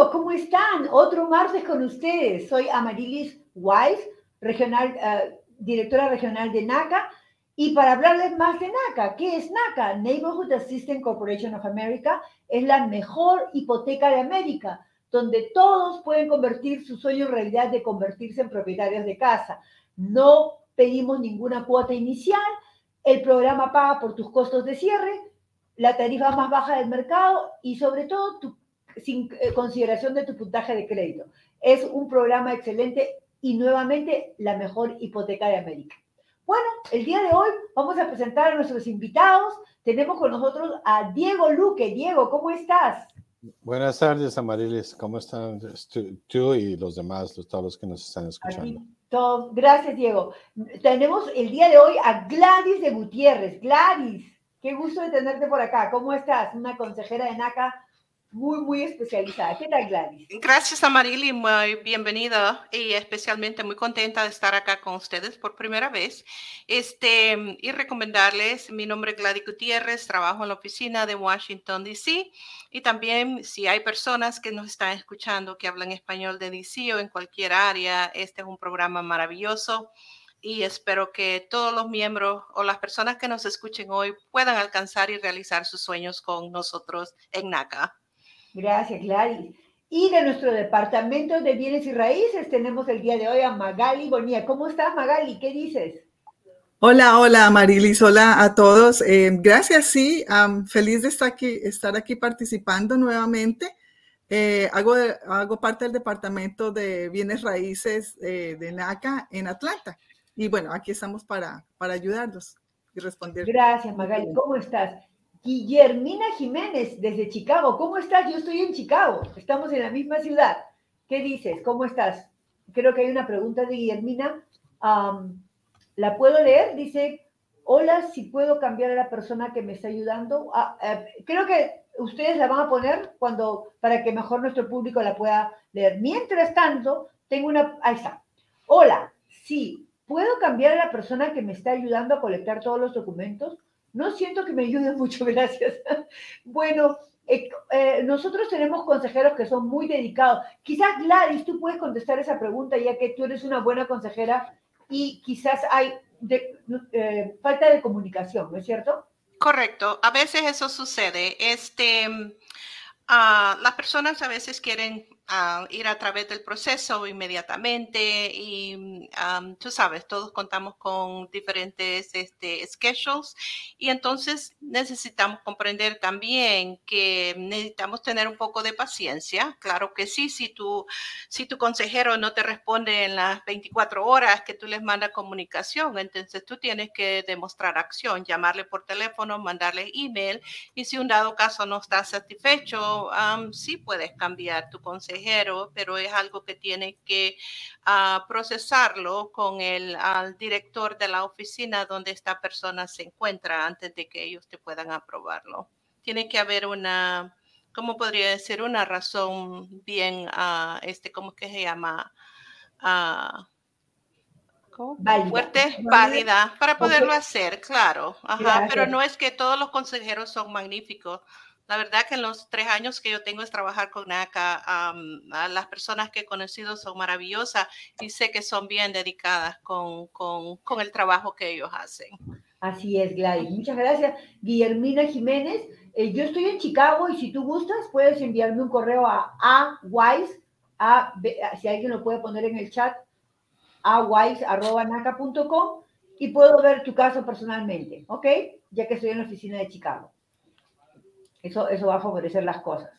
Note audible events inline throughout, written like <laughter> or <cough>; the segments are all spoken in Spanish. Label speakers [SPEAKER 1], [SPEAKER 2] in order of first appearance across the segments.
[SPEAKER 1] Amigos, ¿cómo están? Otro martes con ustedes. Soy Amarilis Wise, regional, eh, directora regional de NACA. Y para hablarles más de NACA, ¿qué es NACA? Neighborhood Assistance Corporation of America es la mejor hipoteca de América, donde todos pueden convertir su sueño en realidad de convertirse en propietarios de casa. No pedimos ninguna cuota inicial, el programa paga por tus costos de cierre, la tarifa más baja del mercado y sobre todo sin eh, consideración de tu puntaje de crédito. Es un programa excelente y nuevamente la mejor hipoteca de América. Bueno, el día de hoy vamos a presentar a nuestros invitados. Tenemos con nosotros a Diego Luque. Diego, ¿cómo estás?
[SPEAKER 2] Buenas tardes, Amarilis. ¿Cómo están tú y los demás, todos los que nos están escuchando?
[SPEAKER 1] Gracias, Diego. Tenemos el día de hoy a Gladys de Gutiérrez. Gladys, qué gusto de tenerte por acá. ¿Cómo estás? Una consejera de NACA muy, muy especializada. ¿Qué tal, Gladys?
[SPEAKER 3] Gracias, Amarili, muy bienvenida y especialmente muy contenta de estar acá con ustedes por primera vez. Este, y recomendarles, mi nombre es Gladys Gutiérrez, trabajo en la oficina de Washington, D.C. Y también, si hay personas que nos están escuchando que hablan español de D.C. o en cualquier área, este es un programa maravilloso y espero que todos los miembros o las personas que nos escuchen hoy puedan alcanzar y realizar sus sueños con nosotros en NACA.
[SPEAKER 1] Gracias, Gladys. Y de nuestro departamento de bienes y raíces tenemos el día de hoy a Magali Bonilla. ¿Cómo estás, Magali? ¿Qué dices?
[SPEAKER 4] Hola, hola, Marilis. Hola a todos. Eh, gracias, sí. feliz de estar aquí, estar aquí participando nuevamente. Eh, hago, hago parte del departamento de bienes raíces eh, de NACA en Atlanta. Y bueno, aquí estamos para, para ayudarlos y responder.
[SPEAKER 1] Gracias, Magali. ¿Cómo estás? Guillermina Jiménez, desde Chicago. ¿Cómo estás? Yo estoy en Chicago. Estamos en la misma ciudad. ¿Qué dices? ¿Cómo estás? Creo que hay una pregunta de Guillermina. ¿La puedo leer? Dice, hola, si puedo cambiar a la persona que me está ayudando. Ah, eh, creo que ustedes la van a poner cuando, para que mejor nuestro público la pueda leer. Mientras tanto, tengo una, ahí está. Hola, sí, ¿puedo cambiar a la persona que me está ayudando a colectar todos los documentos? No siento que me ayuden mucho, <laughs> gracias. bueno, eh, eh, nosotros tenemos consejeros que son muy dedicados. Quizás Gladys, tú puedes contestar esa pregunta ya que tú eres una buena consejera y quizás hay eh, falta de comunicación, ¿no es cierto?
[SPEAKER 3] Correcto, a veces eso sucede. Este, uh, las personas a veces quieren ir a través del proceso inmediatamente y tú sabes, todos contamos con diferentes este, schedules y entonces necesitamos comprender también que necesitamos tener un poco de paciencia. Claro que sí, si tu, si tu consejero no te responde en las 24 horas que tú les mandas comunicación, entonces tú tienes que demostrar acción, llamarle por teléfono, mandarle email y si un dado caso no está satisfecho, sí puedes cambiar tu consejero pero es algo que tiene que ah, procesarlo con el director de la oficina donde esta persona se encuentra antes de que ellos te puedan aprobarlo. Tiene que haber una, ¿cómo podría decir? Una razón bien, uh, este, ¿cómo que se llama? Uh, fuerte, válida, para poderlo hacer, claro. Ajá, pero no es que todos los consejeros son magníficos. La verdad que en los tres años que yo tengo es trabajar con NACA, las personas que he conocido son maravillosas y sé que son bien dedicadas con, con, con el trabajo que ellos hacen.
[SPEAKER 1] Así es, Gladys. Muchas gracias. Guillermina Jiménez, eh, yo estoy en Chicago y si tú gustas puedes enviarme un correo a awise, a, si alguien lo puede poner en el chat, awise.naca.com y puedo ver tu caso personalmente, ¿ok? Ya que estoy en la oficina de Chicago. Eso, eso va a favorecer las cosas.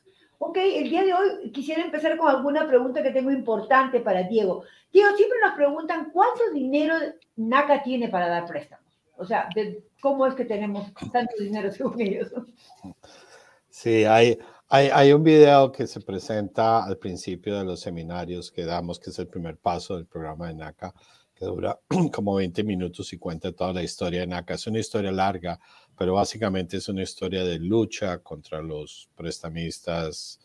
[SPEAKER 1] Ok, el día de hoy quisiera empezar con alguna pregunta que tengo importante para Diego. Diego, siempre nos preguntan cuánto dinero NACA tiene para dar préstamos. O sea, ¿cómo es que tenemos tanto dinero según ellos?
[SPEAKER 2] Sí, hay, hay, hay, un video que se presenta al principio de los seminarios que damos, que es el primer paso del programa de NACA, que dura <clears throat> como 20 minutos y cuenta toda la historia de NACA. Es una historia larga, pero básicamente es una historia de lucha contra los prestamistas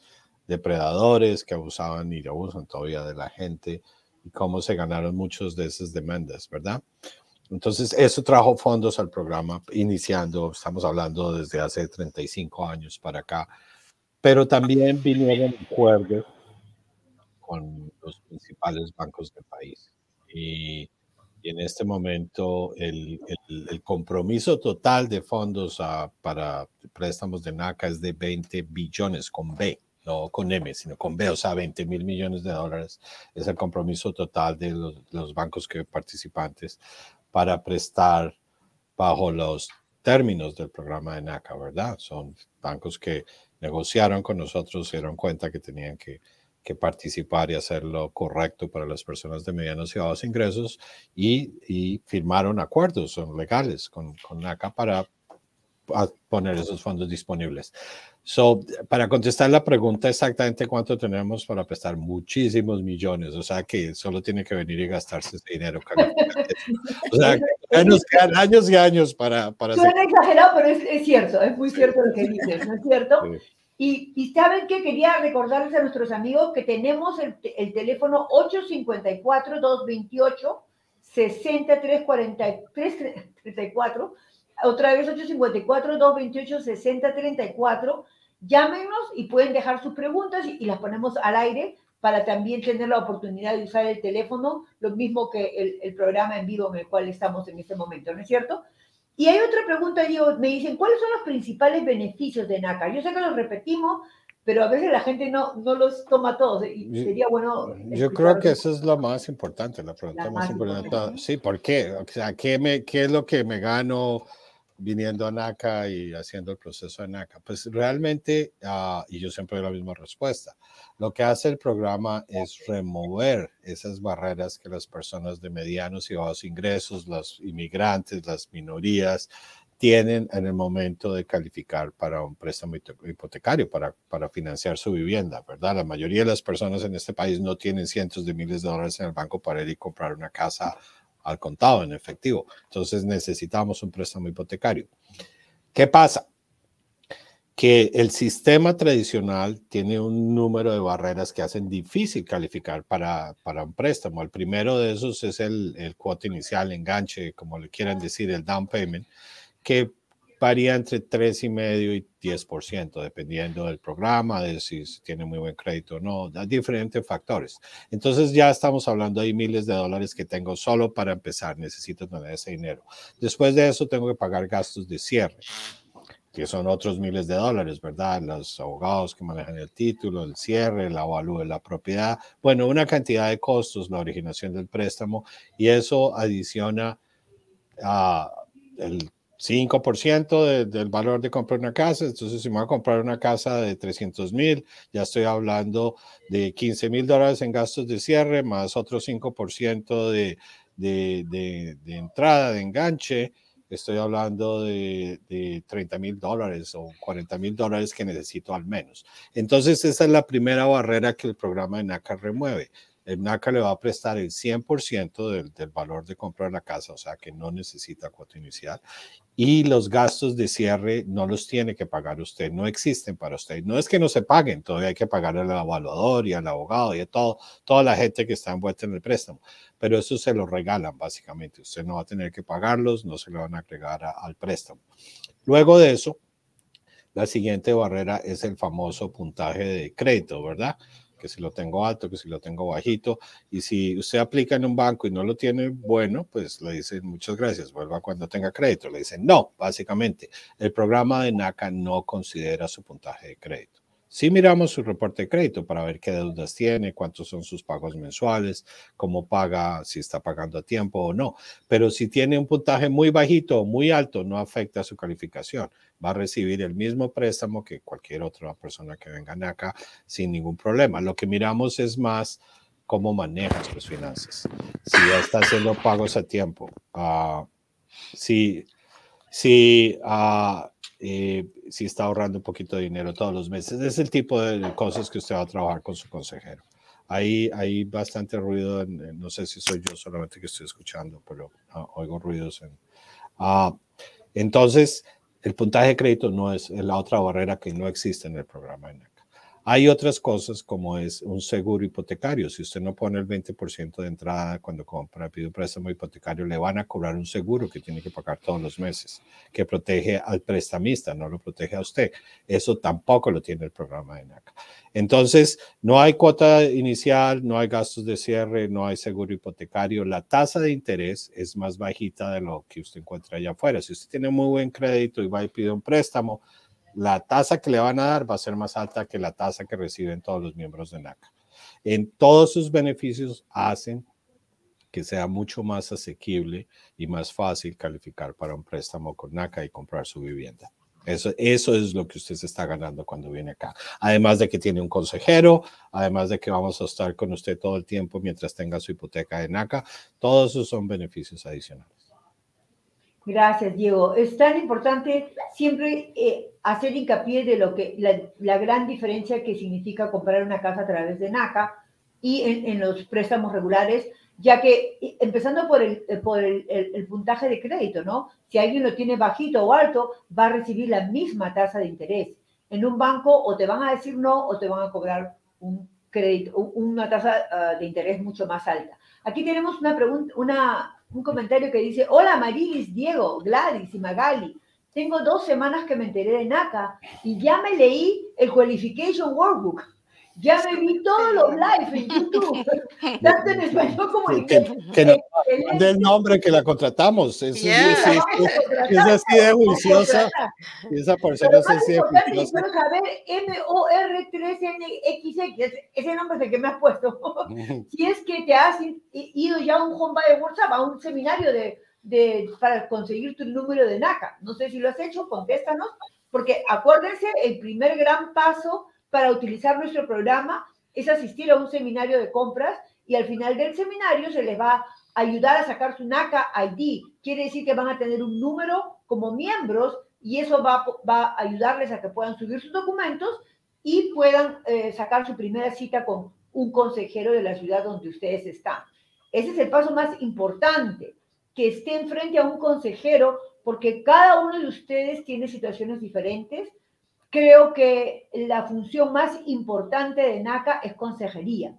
[SPEAKER 2] depredadores que abusaban y abusan todavía de la gente y cómo se ganaron muchos de esas demandas, ¿verdad? Entonces, eso trajo fondos al programa, iniciando, estamos hablando desde hace 35 años para acá. pero también vinieron acuerdos con los principales bancos del país. Y, en este momento el, el, compromiso total de fondos para préstamos de NACA es de 20 billones con B, no con M, sino con B, o sea, 20 mil millones de dólares es el compromiso total de los, los bancos que participantes para prestar bajo los términos del programa de NACA, ¿verdad? Son bancos que negociaron con nosotros, se dieron cuenta que tenían que que participar y hacer lo correcto para las personas de medianos y bajos ingresos y, firmaron acuerdos son legales con, con NACA para poner esos fondos disponibles. So, para contestar la pregunta exactamente cuánto tenemos para prestar, muchísimos millones, o sea que solo tiene que venir y gastarse ese dinero. <laughs> o sea, quedan años y años para... para
[SPEAKER 1] Suena exagerado, pero es, es, cierto, es muy cierto lo que dices, ¿no es cierto? Y, saben que quería recordarles a nuestros amigos que tenemos el, el teléfono 854-228-6334, otra vez 854-228-6034. Llámenos y pueden dejar sus preguntas y, y, las ponemos al aire para también tener la oportunidad de usar el teléfono, lo mismo que el, el programa en vivo en el cual estamos en este momento, ¿no es cierto? Y hay otra pregunta, Diego, me dicen, ¿cuáles son los principales beneficios de NACA? Yo sé que los repetimos, pero a veces la gente no, no los toma todos y sería bueno.
[SPEAKER 2] Yo creo que eso es lo más importante, la pregunta más, importante. Sí, ¿por qué? O sea, ¿qué, me, ¿qué es lo que me gano viniendo a NACA y haciendo el proceso de NACA? Pues realmente, uh, y yo siempre doy la misma respuesta, lo que hace el programa es remover esas barreras que las personas de medianos y bajos ingresos, los inmigrantes, las minorías, tienen en el momento de calificar para un préstamo hipotecario, para, para financiar su vivienda, ¿verdad? La mayoría de las personas en este país no tienen cientos de miles de dólares en el banco para ir y comprar una casa al contado, en efectivo. Entonces necesitamos un préstamo hipotecario. ¿Qué pasa? Que el sistema tradicional tiene un número de barreras que hacen difícil calificar para, para un préstamo. El primero de esos es el, el cuota inicial, enganche, como le quieran decir, el down payment, que varía entre 3,5 y 10%, dependiendo del programa, de si tiene muy buen crédito o no, da diferentes factores. Entonces ya estamos hablando de miles de dólares que tengo solo para empezar, necesito tener ese dinero. Después de eso tengo que pagar gastos de cierre, que son otros miles de dólares, ¿verdad? Los abogados que manejan el título, el cierre, la avalúo de la propiedad, bueno, una cantidad de costos, la originación del préstamo, y eso adiciona a el 5% del valor de comprar una casa. Entonces, si me voy a comprar una casa de 300 mil, ya estoy hablando de 15 mil dólares en gastos de cierre, más otro 5% de, de, de, de, entrada, de enganche. Estoy hablando de, de 30 mil dólares o 40 mil dólares que necesito al menos. Entonces, esa es la primera barrera que el programa de NACA remueve el NACA le va a prestar el 100% del, del, valor de comprar la casa, o sea que no necesita cuota inicial. Y los gastos de cierre no los tiene que pagar usted, no existen para usted. No es que no se paguen, todavía hay que pagar al evaluador y al abogado y a todo, toda la gente que está envuelta en el préstamo, pero eso se lo regalan básicamente. Usted no va a tener que pagarlos, no se le van a agregar al préstamo. Luego de eso, la siguiente barrera es el famoso puntaje de crédito, ¿verdad? Si lo tengo alto, que si lo tengo bajito. Y si usted aplica en un banco y no lo tiene bueno, pues le dicen muchas gracias, vuelva cuando tenga crédito. Le dicen no, básicamente. El programa de NACA no considera su puntaje de crédito. Si miramos su reporte de crédito para ver qué deudas tiene, cuántos son sus pagos mensuales, cómo paga, si está pagando a tiempo o no. Pero si tiene un puntaje muy bajito o muy alto, no afecta su calificación. Va a recibir el mismo préstamo que cualquier otra persona que venga acá sin ningún problema. Lo que miramos es más cómo maneja sus finanzas. Si ya está haciendo pagos a tiempo, uh, si, si uh, eh, si está ahorrando un poquito de dinero todos los meses. Es el tipo de cosas que usted va a trabajar con su consejero. Hay, hay bastante ruido, no sé si soy yo solamente que estoy escuchando, pero ah, oigo ruidos. En, uh, entonces, el puntaje de crédito no es la otra barrera que no existe en el programa. Hay otras cosas como es un seguro hipotecario. Si usted no pone el 20% de entrada cuando compra, pide un préstamo hipotecario, le van a cobrar un seguro que tiene que pagar todos los meses, que protege al prestamista, no lo protege a usted. Eso tampoco lo tiene el programa de NACA. Entonces, no hay cuota inicial, no hay gastos de cierre, no hay seguro hipotecario. La tasa de interés es más bajita de lo que usted encuentra allá afuera. Si usted tiene muy buen crédito y va y pide un préstamo, la tasa que le van a dar va a ser más alta que la tasa que reciben todos los miembros de NACA. En todos sus beneficios hacen que sea mucho más asequible y más fácil calificar para un préstamo con NACA y comprar su vivienda. Eso, eso es lo que usted se está ganando cuando viene acá. Además de que tiene un consejero, además de que vamos a estar con usted todo el tiempo mientras tenga su hipoteca de NACA, todos esos son beneficios adicionales.
[SPEAKER 1] Gracias, Diego. Es tan importante siempre eh, hacer hincapié de lo que la, gran diferencia que significa comprar una casa a través de NACA y en, los préstamos regulares, ya que empezando por, el, eh, por el, el, puntaje de crédito, ¿no? Si alguien lo tiene bajito o alto, va a recibir la misma tasa de interés. En un banco o te van a decir no o te van a cobrar un crédito, una tasa ah, de interés mucho más alta. Aquí tenemos una pregunta, una, un comentario que dice, hola Marilis, Diego, Gladys y Magali. Tengo dos semanas que me enteré de NACA y ya me leí el Qualification Workbook. Ya me vi todos los live en YouTube, <laughs> tanto en español como en inglés.
[SPEAKER 2] Que, que del nombre que la contratamos. Es, yeah. es, es, es, así de juiciosa. Y esa persona es así de juiciosa.
[SPEAKER 1] Quiero saber M-O-R-3-N-X-X, ese nombre es el que me has puesto. si <laughs> es que te has ido ya a un home by WhatsApp, a un seminario de, de, para conseguir tu número de NACA. No sé si lo has hecho, contéstanos, porque acuérdense, el primer gran paso para utilizar nuestro programa es asistir a un seminario de compras y al final del seminario se les va a ayudar a sacar su NACA ID. Quiere decir que van a tener un número como miembros y eso va, va a ayudarles a que puedan subir sus documentos y puedan eh, sacar su primera cita con un consejero de la ciudad donde ustedes están. Ese es el paso más importante, que estén frente a un consejero, porque cada uno de ustedes tiene situaciones diferentes, Creo que la función más importante de NACA es consejería.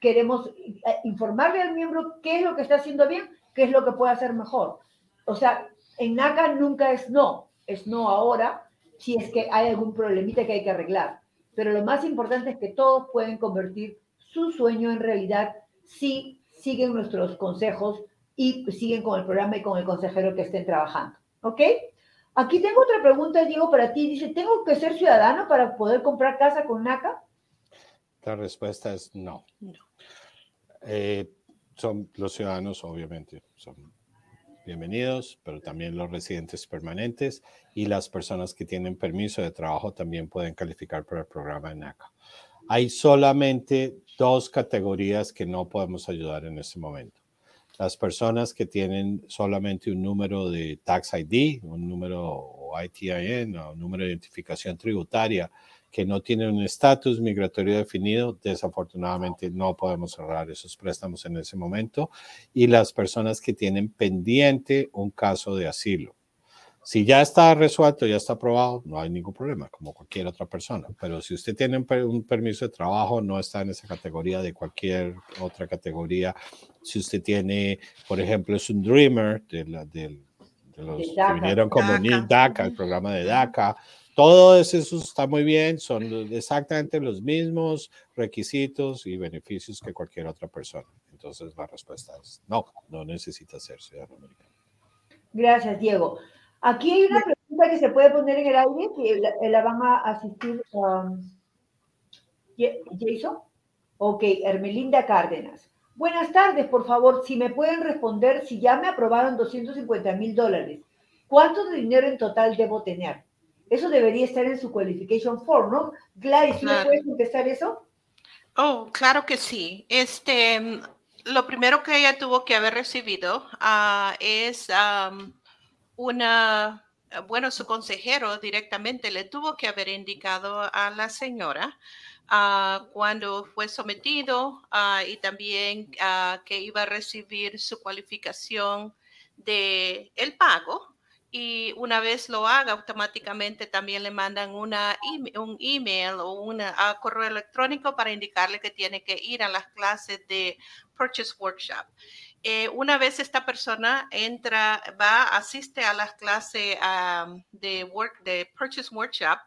[SPEAKER 1] Queremos eh, informarle al miembro qué es lo que está haciendo bien, qué es lo que puede hacer mejor. O sea, en NACA nunca es no, es no ahora, si es que hay algún problemita que hay que arreglar. Pero lo más importante es que todos pueden convertir su sueño en realidad si siguen nuestros consejos y siguen con el programa y con el consejero que estén trabajando. ¿Ok? Aquí tengo otra pregunta, Diego, para ti. Dice, ¿tengo que ser ciudadano para poder comprar casa con NACA?
[SPEAKER 2] La respuesta es no. Eh, son los ciudadanos, obviamente, son bienvenidos, pero también los residentes permanentes y las personas que tienen permiso de trabajo también pueden calificar para el programa de NACA. Hay solamente dos categorías que no podemos ayudar en este momento las personas que tienen solamente un número de Tax ID, un número ITIN o un número de identificación tributaria que no tienen un estatus migratorio definido, desafortunadamente no podemos cerrar esos préstamos en ese momento. Y las personas que tienen pendiente un caso de asilo. Si ya está resuelto, ya está aprobado, no hay ningún problema, como cualquier otra persona. Pero si usted tiene un, permiso de trabajo, no está en esa categoría de cualquier otra categoría. Si usted tiene, por ejemplo, es un Dreamer de, la, de, los que vinieron como DACA. DACA, el programa de DACA, todo eso está muy bien, son exactamente los mismos requisitos y beneficios que cualquier otra persona. Entonces la respuesta es no, no necesita ser ciudadano americano.
[SPEAKER 1] Gracias, Diego. Aquí hay una pregunta que se puede poner en el aire, que la, van a asistir um, Jason. Ok, Hermelinda Cárdenas. Buenas tardes, por favor, si me pueden responder si ya me aprobaron 250 mil dólares, ¿cuánto de dinero en total debo tener? Eso debería estar en su qualification form, ¿no? Gladys, ¿me puedes contestar eso?
[SPEAKER 3] Oh, claro que sí. Este, lo primero que ella tuvo que haber recibido uh, es um, una, bueno, su consejero directamente le tuvo que haber indicado a la señora uh, cuando fue sometido uh, y también uh, que iba a recibir su cualificación de el pago y una vez lo haga, automáticamente también le mandan una un email o un correo electrónico para indicarle que tiene que ir a las clases de Purchase Workshop. Eh, una vez esta persona entra, va, asiste a las clases de, work, de Purchase Workshop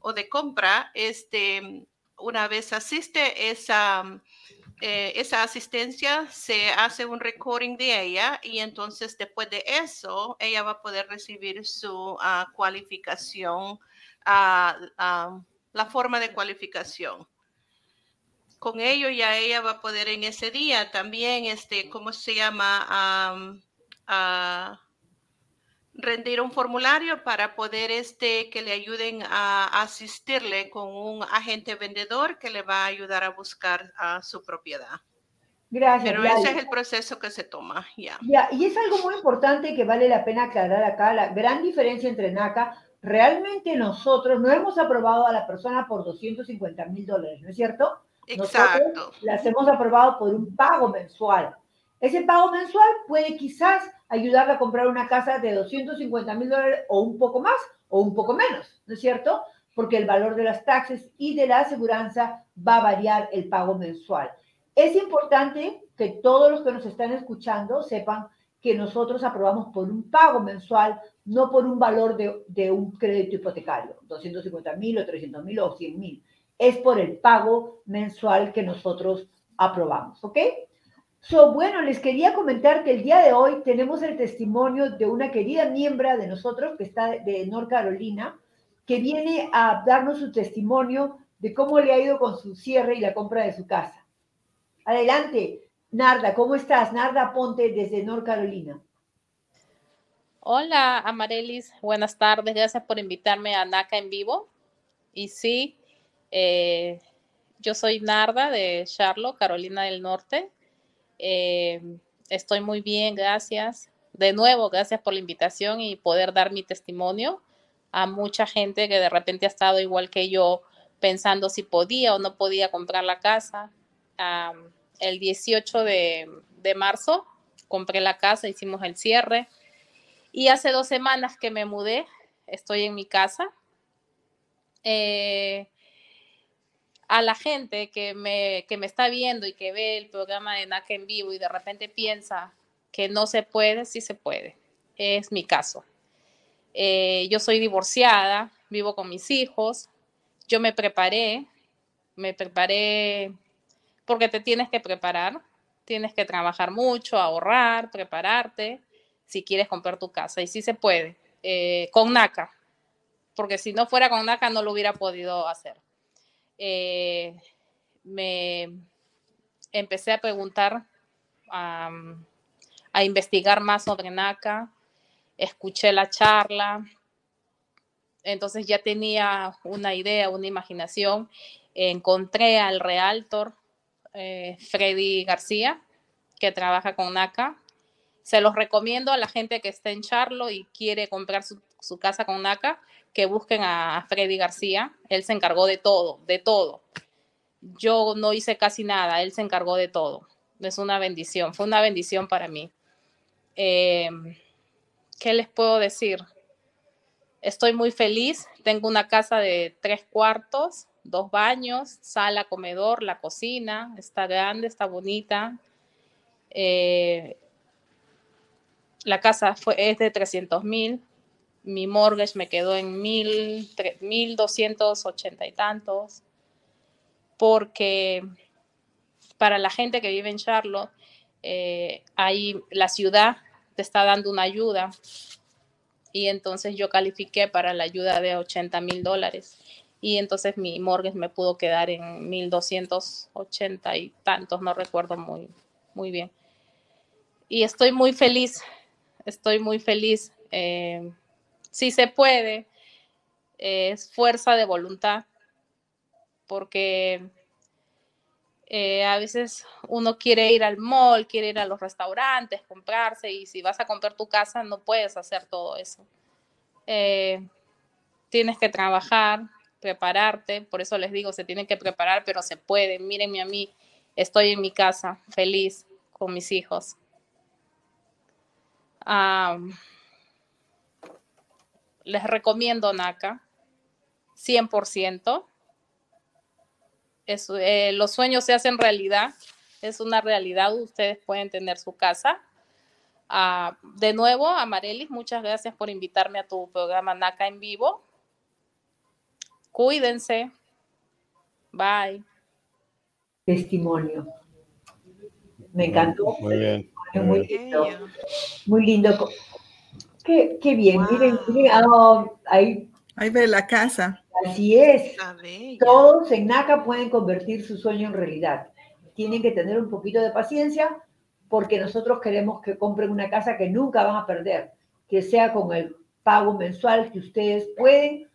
[SPEAKER 3] o de compra, este, una vez asiste esa eh, esa asistencia se hace un recording de ella y entonces después de eso ella va a poder recibir su ah, cualificación, ah, ah, la forma de cualificación. Con ello ya ella va a poder en ese día también, este, ¿cómo se llama? rendir un formulario para poder este que le ayuden a asistirle con un agente vendedor que le va a ayudar a buscar a su propiedad. Gracias. Pero ese es el proceso que se toma, ya.
[SPEAKER 1] Ya, y es algo muy importante que vale la pena aclarar acá, la gran diferencia entre NACA, realmente nosotros no hemos aprobado a la persona por 250 mil dólares, ¿no es cierto? Exacto. Nosotros las hemos aprobado por un pago mensual. Ese pago mensual puede quizás ayudarle a comprar una casa de 250 mil dólares o un poco más o un poco menos, ¿no es cierto? Porque el valor de las taxes y de la aseguranza va a variar el pago mensual. Es importante que todos los que nos están escuchando sepan que nosotros aprobamos por un pago mensual, no por un valor de, de un crédito hipotecario, 250 mil o 300 mil o 100 mil. Es por el pago mensual que nosotros aprobamos, ¿ok? So, bueno, les quería comentar que el día de hoy tenemos el testimonio de una querida miembro de nosotros que está de North Carolina, que viene a darnos su testimonio de cómo le ha ido con su cierre y la compra de su casa. Adelante, Narda, ¿cómo estás? Narda Ponte desde North Carolina.
[SPEAKER 5] Hola, Amarelis, buenas tardes, gracias por invitarme a NACA en vivo. Y sí, eh, yo soy Narda de Charlotte, Carolina del Norte. Eh, estoy muy bien, gracias. De nuevo, gracias por la invitación y poder dar mi testimonio a mucha gente que de repente ha estado igual que yo pensando si podía o no podía comprar la casa. el 18 de, marzo compré la casa, hicimos el cierre y hace dos semanas que me mudé, estoy en mi casa. Eh, a la gente que me, que me está viendo y que ve el programa de NACA en vivo y de repente piensa que no se puede, sí se puede. Es mi caso. Eh, yo soy divorciada, vivo con mis hijos, yo me preparé, me preparé porque te tienes que preparar, tienes que trabajar mucho, ahorrar, prepararte si quieres comprar tu casa y sí se puede, eh, con NACA, porque si no fuera con NACA no lo hubiera podido hacer. Eh, me empecé a preguntar, a investigar más sobre NACA, escuché la charla, entonces ya tenía una idea, una imaginación. Encontré al realtor eh, Freddy García, que trabaja con NACA. Se los recomiendo a la gente que está en Charlo y quiere comprar su, casa con NACA que busquen a Freddy García. Él se encargó de todo, de todo. Yo no hice casi nada, él se encargó de todo. Es una bendición, fue una bendición para mí. Em, ¿Qué les puedo decir? Estoy muy feliz. Tengo una casa de tres cuartos, dos baños, sala, comedor, la cocina. Está grande, está bonita. Eh, la casa fue, es de 300 mil mi mortgage me quedó en mil, mil doscientos ochenta y tantos, porque para la gente que vive en Charlotte, eh, ahí la ciudad te está dando una ayuda y entonces yo califiqué para la ayuda de 80 mil dólares y entonces mi mortgage me pudo quedar en 1280 y tantos, no recuerdo muy, muy bien. Y estoy muy feliz, estoy muy feliz. Eh, si se puede, es fuerza de voluntad, porque eh, a veces uno quiere ir al mall, quiere ir a los restaurantes, comprarse, y si vas a comprar tu casa no puedes hacer todo eso. Eh, tienes que trabajar, prepararte, por eso les digo, se tienen que preparar, pero se puede. Mírenme a mí, estoy en mi casa, feliz con mis hijos. Les recomiendo NACA, 100%. Eh, los sueños se hacen realidad, es una realidad, ustedes pueden tener su casa. Ah, de nuevo, Amarelis, muchas gracias por invitarme a tu programa NACA en vivo. Cuídense. Bye.
[SPEAKER 1] Testimonio. Me encantó.
[SPEAKER 2] Muy bien.
[SPEAKER 1] Muy lindo. Muy lindo. Qué, bien. Miren, ah, ahí,
[SPEAKER 4] ahí ve la casa.
[SPEAKER 1] Así es. Todos en NACA pueden convertir su sueño en realidad. Tienen que tener un poquito de paciencia porque nosotros queremos que compren una casa que nunca van a perder, que sea con el pago mensual que ustedes pueden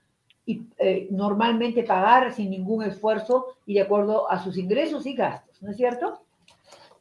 [SPEAKER 1] y eh, normalmente pagar sin ningún esfuerzo y de acuerdo a sus ingresos y gastos, ¿no es cierto?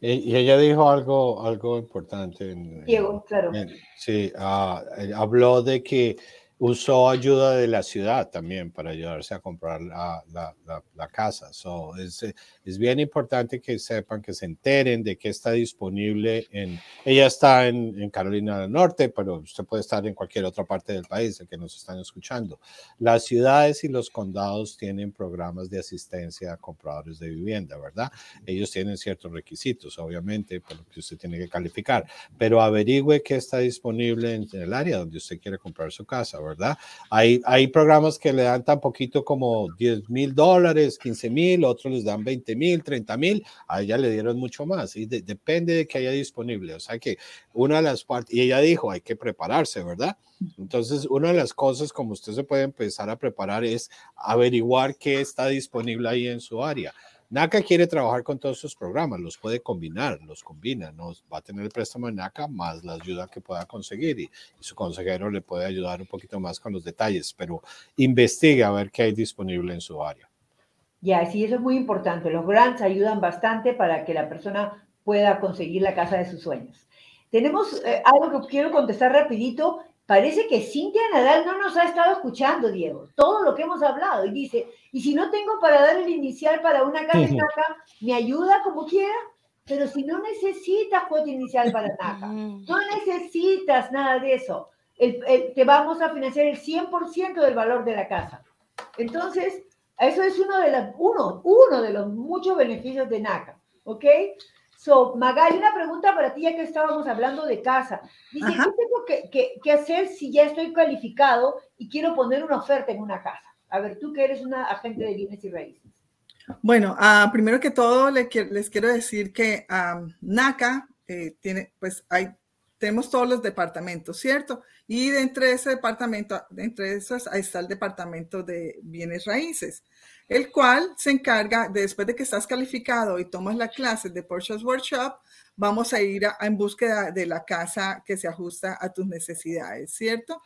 [SPEAKER 2] Y ella dijo algo, algo importante.
[SPEAKER 1] Diego, claro.
[SPEAKER 2] sí, ah, eh, habló de que usó ayuda de la ciudad también para ayudarse a comprar la, la, la, casa. So, es, es, bien importante que sepan, que se enteren de que está disponible en... Ella está en, en, Carolina del Norte, pero usted puede estar en cualquier otra parte del país, el que nos están escuchando. Las ciudades y los condados tienen programas de asistencia a compradores de vivienda, ¿verdad? Ellos tienen ciertos requisitos, obviamente, por lo que usted tiene que calificar, pero averigüe qué está disponible en el área donde usted quiere comprar su casa, ¿verdad? Hay, hay programas que le dan tan poquito como 10 mil dólares, 15 mil, otros les dan 20 mil, 30 mil, a ella le dieron mucho más, y depende de que haya disponible. O sea que una de las partes, y ella dijo, hay que prepararse, ¿verdad? Entonces, una de las cosas como usted se puede empezar a preparar es averiguar qué está disponible ahí en su área. NACA quiere trabajar con todos sus programas, los puede combinar, los combina, nos va a tener el préstamo de NACA más la ayuda que pueda conseguir y, su consejero le puede ayudar un poquito más con los detalles, pero investigue a ver qué hay disponible en su área.
[SPEAKER 1] Ya, sí, eso es muy importante. Los grants ayudan bastante para que la persona pueda conseguir la casa de sus sueños. Tenemos eh, algo que quiero contestar rapidito Parece que Cintia Nadal no nos ha estado escuchando, Diego, todo lo que hemos hablado. Y dice, y si no tengo para dar el inicial para una casa NACA, ¿me ayuda como quiera? Pero si no necesitas cuota inicial para NACA, no necesitas nada de eso. te vamos a financiar el 100% del valor de la casa. Entonces, eso es uno de, los, uno, uno de los muchos beneficios de NACA, ¿ok? So, Magali, una pregunta para ti, ya que estábamos hablando de casa. Dice, ¿qué tengo que, hacer si ya estoy calificado y quiero poner una oferta en una casa? A ver, tú que eres una agente de bienes y raíces.
[SPEAKER 4] Bueno, uh, primero que todo les, les quiero decir que NACA eh, tiene, pues hay, tenemos todos los departamentos, ¿cierto? Y dentro de ese departamento, entre esos, está el departamento de bienes raíces el cual se encarga, después de que estás calificado y tomas la clase de Purchase Workshop, vamos a ir en búsqueda de la casa que se ajusta a tus necesidades, ¿cierto?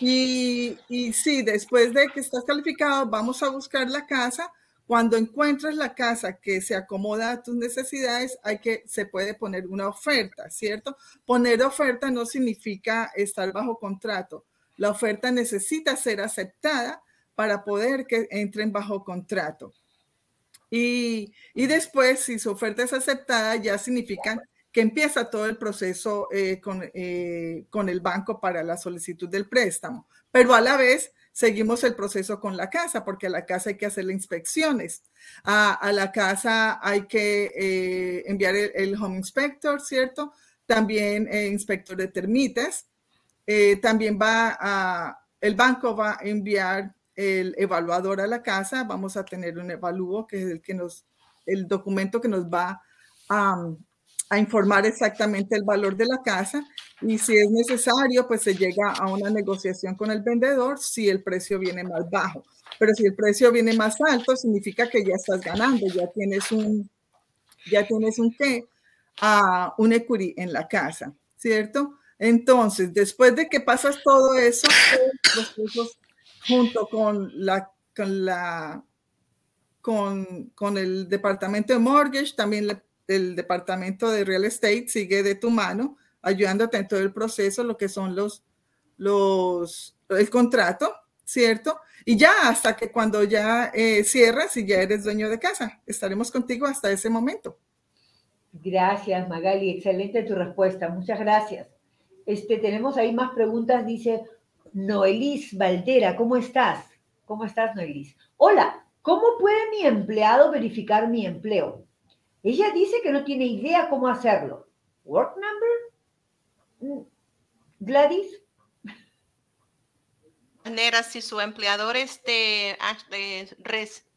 [SPEAKER 4] Y, y sí, después de que estás calificado, vamos a buscar la casa. Cuando encuentres la casa que se acomoda a tus necesidades, hay que, se puede poner una oferta, ¿cierto? Poner oferta no significa estar bajo contrato. La oferta necesita ser aceptada para poder que entren bajo contrato. Y, después, si su oferta es aceptada, ya significa que empieza todo el proceso eh, con, eh, con, el banco para la solicitud del préstamo. Pero a la vez seguimos el proceso con la casa, porque a la casa hay que hacerle inspecciones. A, la casa hay que eh, enviar el, home inspector, ¿cierto? También inspector de termites. también va a, el banco va a enviar el evaluador a la casa, vamos a tener un evalúo que es el que nos, el documento que nos va a, a informar exactamente el valor de la casa y si es necesario, pues se llega a una negociación con el vendedor si el precio viene más bajo. Pero si el precio viene más alto, significa que ya estás ganando, ya tienes un, ya tienes un qué, a un equity en la casa, ¿cierto? Entonces, después de que pasas todo eso, los procesos junto con la, con la con, con, el departamento de mortgage, también el departamento de real estate sigue de tu mano, ayudándote en todo el proceso, lo que son los, los, el contrato, ¿cierto? Y ya hasta que cuando ya eh, cierras y ya eres dueño de casa, estaremos contigo hasta ese momento.
[SPEAKER 1] Gracias, Magali, excelente tu respuesta, muchas gracias. Este, tenemos ahí más preguntas, dice, Noelis Valdera, ¿cómo estás? ¿Cómo estás, Noelis? Hola, ¿cómo puede mi empleado verificar mi empleo? Ella dice que no tiene idea cómo hacerlo. ¿Work number? Gladys.
[SPEAKER 3] manera si su empleador este,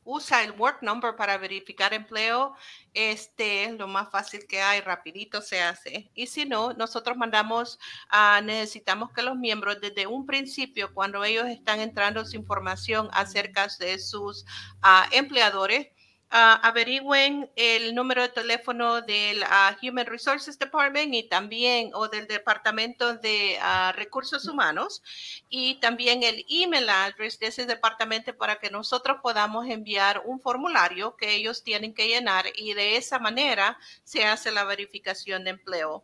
[SPEAKER 3] usa el work number para verificar empleo, este es lo más fácil que hay, rapidito se hace. Y si no, nosotros mandamos, a necesitamos que los miembros desde un principio, cuando ellos están entrando su información acerca de sus ah, empleadores, Uh, averigüen el número de teléfono del uh, Human Resources Department y también o del Departamento de uh, Recursos Humanos y también el email address de ese departamento para que nosotros podamos enviar un formulario que ellos tienen que llenar y de esa manera se hace la verificación de empleo.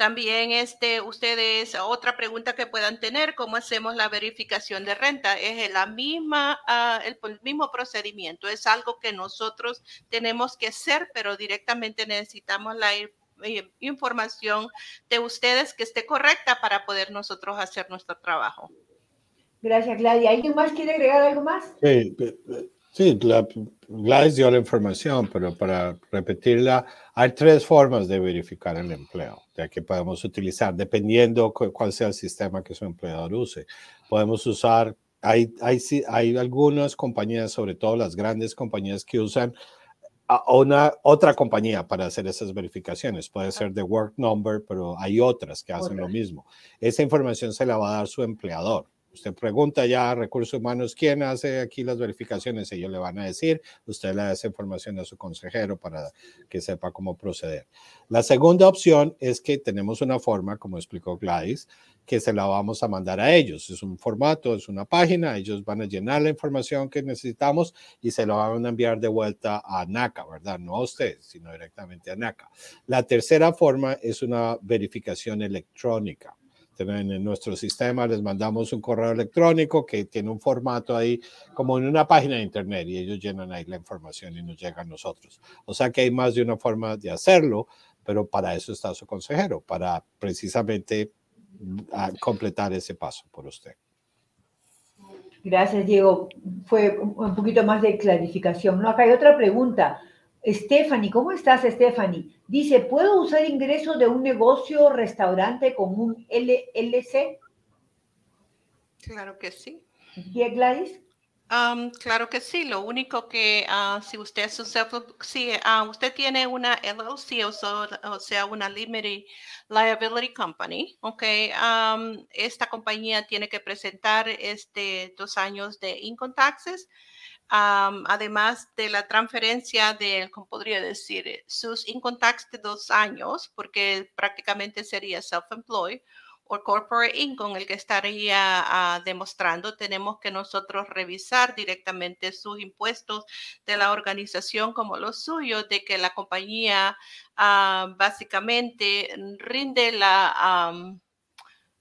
[SPEAKER 3] También este, ustedes, otra pregunta que puedan tener, ¿cómo hacemos la verificación de renta? Es la misma, ah, el, mismo procedimiento, es algo que nosotros tenemos que hacer, pero directamente necesitamos la eh, información de ustedes que esté correcta para poder nosotros hacer nuestro trabajo.
[SPEAKER 1] Gracias, Claudia. ¿Alguien más quiere agregar algo más?
[SPEAKER 2] Sí, Sí, Gladys dio la información, pero para repetirla, hay tres formas de verificar el empleo ya que podemos utilizar, dependiendo cuál sea el sistema que su empleador use. Podemos usar, hay, hay, hay algunas compañías, sobre todo las grandes compañías, que usan a una otra compañía para hacer esas verificaciones. Puede ser de Work Number, pero hay otras que hacen lo mismo. Esa información se la va a dar su empleador. Usted pregunta ya a recursos humanos quién hace aquí las verificaciones, ellos le van a decir, usted le da esa información a su consejero para que sepa cómo proceder. La segunda opción es que tenemos una forma, como explicó Gladys, que se la vamos a mandar a ellos. Es un formato, es una página, ellos van a llenar la información que necesitamos y se lo van a enviar de vuelta a NACA, ¿verdad? No a usted, sino directamente a NACA. La tercera forma es una verificación electrónica en nuestro sistema les mandamos un correo electrónico que tiene un formato ahí como en una página de internet y ellos llenan ahí la información y nos llega a nosotros. O sea que hay más de una forma de hacerlo, pero para eso está su consejero, para precisamente mm, completar ese paso por usted.
[SPEAKER 1] Gracias, Diego. Fue un poquito más de clarificación. No, acá hay otra pregunta. Stephanie, ¿cómo estás, Stephanie? Dice, ¿puedo usar ingresos de un negocio restaurante como un LLC?
[SPEAKER 3] Claro que sí.
[SPEAKER 1] ¿Qué, Gladys?
[SPEAKER 3] Um, claro que sí. Lo único que uh, si usted si uh, usted tiene una LLC o, sea una limited liability company, okay, um, esta compañía tiene que presentar este dos años de income taxes además de la transferencia de, ¿cómo podría decir? Eh, sus income tax de dos años, porque prácticamente sería self-employed o corporate income el que estaría ah, demostrando, tenemos que nosotros revisar directamente sus impuestos de la organización como los suyos, de que la compañía ah, básicamente rinde la...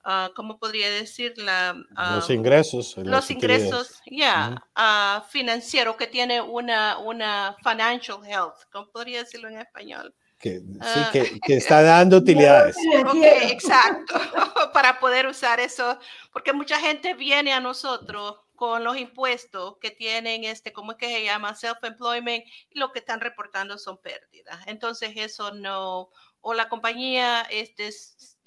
[SPEAKER 3] Ah, ¿cómo podría decir? La,
[SPEAKER 2] los ingresos.
[SPEAKER 3] Los ingresos, ya, ah, financiero, que tiene una, una financial health, ¿cómo podría decirlo en español?
[SPEAKER 2] Que, sí, ah. que, que, <laughs> está dando utilidades.
[SPEAKER 3] Ok, exacto, <laughs> para poder usar eso, porque mucha gente viene a nosotros con los impuestos que tienen, este, ¿cómo es que se llama? Self-employment, y lo que están reportando son pérdidas. Entonces, eso no, o la compañía, este,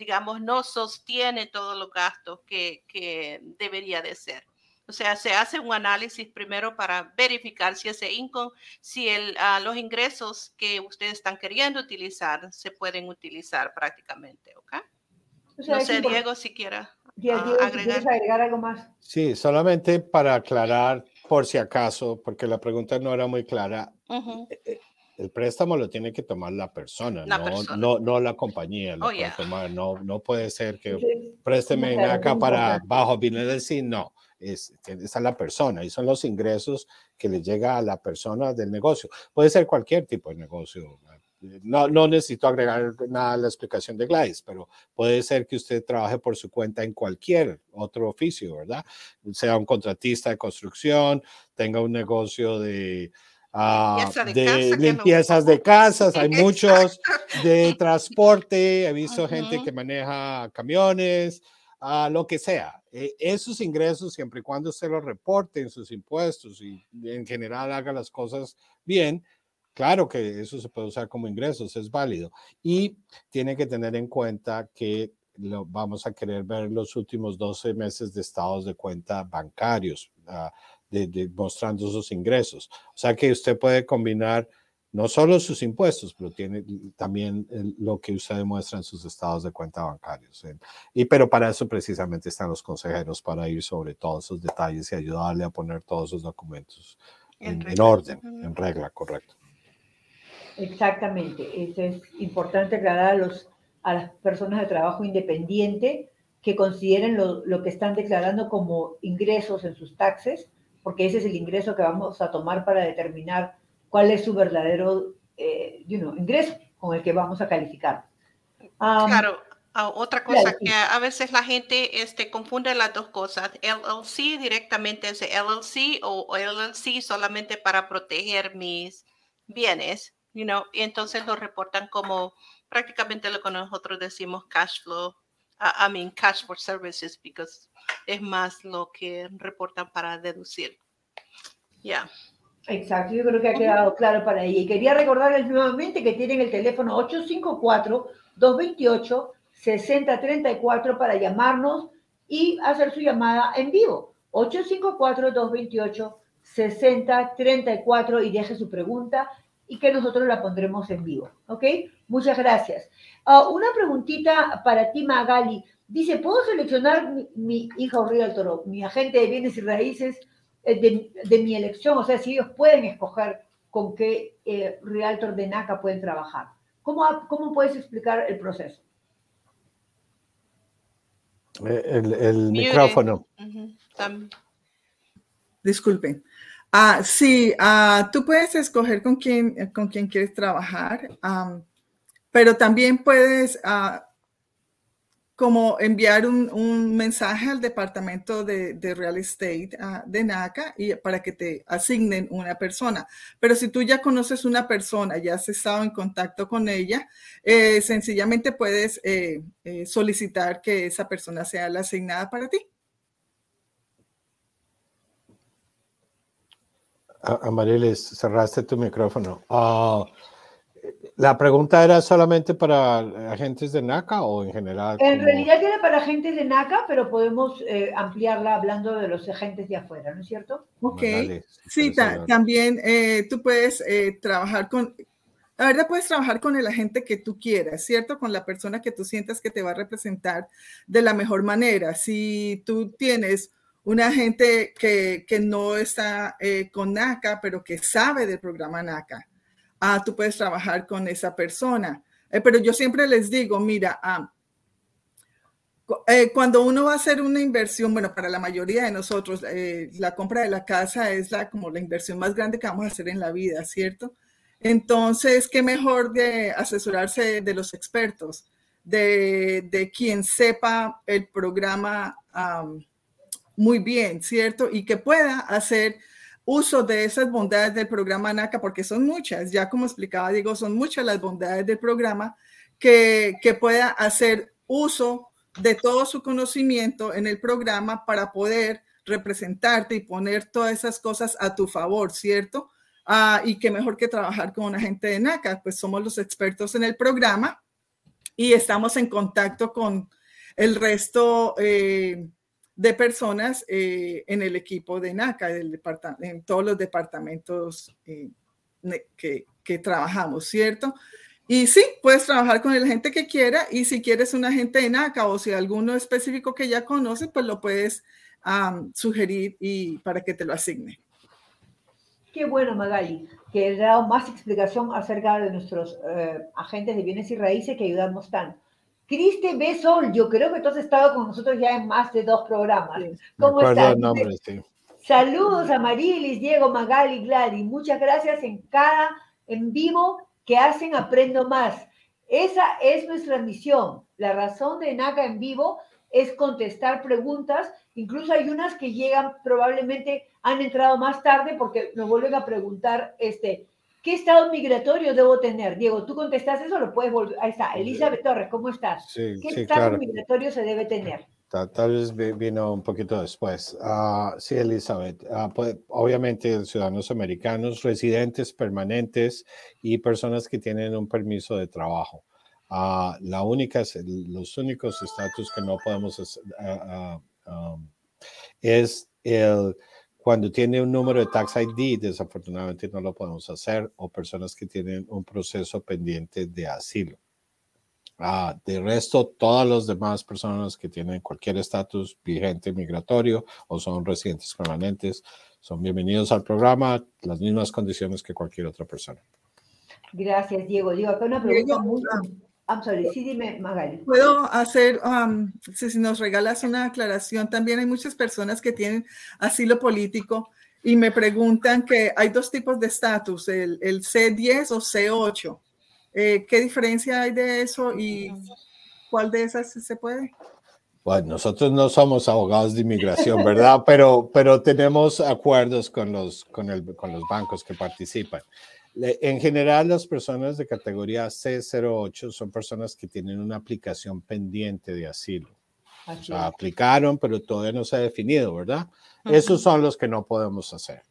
[SPEAKER 3] digamos, no sostiene todos los gastos que, que debería de ser. O sea, se hace un análisis primero para verificar si ese income, si el, uh, los ingresos que ustedes están queriendo utilizar se pueden utilizar prácticamente, ¿ok? no sé, Diego, si quiera
[SPEAKER 1] uh, agregar. agregar algo más.
[SPEAKER 2] Sí, solamente para aclarar, por si acaso, porque la pregunta no era muy clara el préstamo lo tiene que tomar la persona, no, No, no la compañía. Lo oh, puede tomar. No, no puede ser que présteme acá para bajo decir no. Es, es la persona y son los ingresos que le llega a la persona del negocio. Puede ser cualquier tipo de negocio. No, no necesito agregar nada a la explicación de Gladys, pero puede ser que usted trabaje por su cuenta en cualquier otro oficio, ¿verdad? Sea un contratista de construcción, tenga un negocio de, Ah, de, limpiezas de casas, hay <laughs> muchos de transporte, he visto gente que maneja camiones, a lo que sea. Eh, esos ingresos, siempre y cuando usted los reporte en sus impuestos y en general haga las cosas bien, claro que eso se puede usar como ingresos, es válido. Y tiene que tener en cuenta que lo, vamos a querer ver los últimos 12 meses de estados de cuenta bancarios, ah, de, mostrando sus ingresos. O sea que usted puede combinar no solo sus impuestos, pero tiene también lo que usted demuestra en sus estados de cuenta bancarios. Y pero para eso precisamente están los consejeros, para ir sobre todos esos detalles y ayudarle a poner todos esos documentos en, orden, en regla, correcto.
[SPEAKER 1] Exactamente. Eso es importante aclarar a, los, a las personas de trabajo independiente que consideren lo, lo que están declarando como ingresos en sus taxes, porque ese es el ingreso que vamos a tomar para determinar cuál es su verdadero eh, ingreso con el que vamos a calificar.
[SPEAKER 3] claro, ah, otra cosa que a veces la gente este, confunde las dos cosas. LLC directamente es LLC o LLC solamente para proteger mis bienes, you know, y entonces lo reportan como prácticamente lo que nosotros decimos cash flow, I mean cash for services, because es más lo que reportan para deducir. Ya.
[SPEAKER 1] Exacto, yo creo que ha quedado claro para ella. Y quería recordarles nuevamente que tienen el teléfono 854-228-6034 para llamarnos y hacer su llamada en vivo. 854-228-6034 y deje su pregunta y que nosotros la pondremos en vivo. ¿Ok? Muchas gracias. Ah, una preguntita para ti, Magali. Dice, ¿puedo seleccionar mi, mi hijo Realtor, mi agente de bienes y raíces? Eh, de, mi elección, o sea, si ellos pueden escoger con qué eh, realtor de NACA pueden trabajar. ¿Cómo, ¿Cómo puedes explicar el proceso?
[SPEAKER 2] Eh, el, micrófono.
[SPEAKER 4] Disculpen. Ah, sí, ah, tú puedes escoger con quién, con quién quieres trabajar, pero también puedes ah, como enviar un, mensaje al departamento de, Real Estate ah, de NACA y para que te asignen una persona. Pero si tú ya conoces una persona, ya has estado en contacto con ella, eh, sencillamente puedes eh, eh, solicitar que esa persona sea la asignada para ti.
[SPEAKER 2] Amarilis, cerraste tu micrófono. Ah, ¿La pregunta era solamente para agentes de NACA o en general?
[SPEAKER 1] En realidad era para agentes de NACA, pero podemos eh, ampliarla hablando de los agentes de afuera, ¿no es cierto?
[SPEAKER 4] Ok. sí, también eh, tú puedes eh, trabajar con, la verdad puedes trabajar con el agente que tú quieras, ¿cierto? Con la persona que tú sientas que te va a representar de la mejor manera. Si tú tienes un agente que, que no está con NACA, pero que sabe del programa NACA ah, tú puedes trabajar con esa persona. Eh, pero yo siempre les digo, mira, ah, eh, cuando uno va a hacer una inversión, bueno, para la mayoría de nosotros, eh, la compra de la casa es la, como la inversión más grande que vamos a hacer en la vida, ¿cierto? Entonces, qué mejor de asesorarse de los expertos, de, de quien sepa el programa muy bien, ¿cierto? Y que pueda hacer uso de esas bondades del programa NACA, porque son muchas, ya como explicaba Diego, son muchas las bondades del programa, que, que pueda hacer uso de todo su conocimiento en el programa para poder representarte y poner todas esas cosas a tu favor, ¿cierto? Ah, y qué mejor que trabajar con un agente de NACA, pues somos los expertos en el programa y estamos en contacto con el resto eh, de personas eh, en el equipo de NACA, en todos los departamentos eh, que, que, trabajamos, ¿cierto? Y sí, puedes trabajar con el gente que quiera y si quieres un agente de NACA o si alguno específico que ya conoces, pues lo puedes sugerir y para que te lo asigne.
[SPEAKER 1] Qué bueno, Magali, que he dado más explicación acerca de nuestros eh, agentes de bienes y raíces que ayudamos tanto. Cristi Besol, yo creo que tú has estado con nosotros ya en más de dos programas. ¿Cómo estás? Saludos a Marilis, Diego, Magali, Gladys. Muchas gracias en cada en vivo que hacen Aprendo Más. Esa es nuestra misión. La razón de NACA en vivo es contestar preguntas. Incluso hay unas que llegan, probablemente han entrado más tarde porque nos vuelven a preguntar, este, ¿Qué estado migratorio debo tener? Diego, tú contestas eso, lo puedes volver. Ahí está, Elizabeth Torres, ¿cómo estás? ¿Qué estado migratorio se debe tener?
[SPEAKER 2] tal, vez vino un poquito después. Uh, sí, Elizabeth. Uh, pues, obviamente, ciudadanos americanos, residentes permanentes y personas que tienen un permiso de trabajo. Uh, la única, los únicos estatus que no podemos um, es el cuando tiene un número de tax ID, desafortunadamente no lo podemos hacer, o personas que tienen un proceso pendiente de asilo. Ah, de resto, todas las demás personas que tienen cualquier estatus vigente migratorio o son residentes permanentes son bienvenidos al programa, las mismas condiciones que cualquier otra persona.
[SPEAKER 1] Gracias, Diego. Diego, acá una pregunta muy... I'm sorry, sí, dime, Magali.
[SPEAKER 4] Puedo hacer, um, si nos regalas una aclaración, también hay muchas personas que tienen asilo político y me preguntan que hay dos tipos de estatus, el, el C10 o C8. Eh, ¿Qué diferencia hay de eso y cuál de esas se puede?
[SPEAKER 2] Bueno, nosotros no somos abogados de inmigración, ¿verdad? <laughs> Pero, pero tenemos acuerdos con los, con, el, con los bancos que participan. En general, las personas de categoría C08 son personas que tienen una aplicación pendiente de asilo. O sea, aplicaron, pero todavía no se ha definido, ¿verdad? Esos son los que no podemos hacer.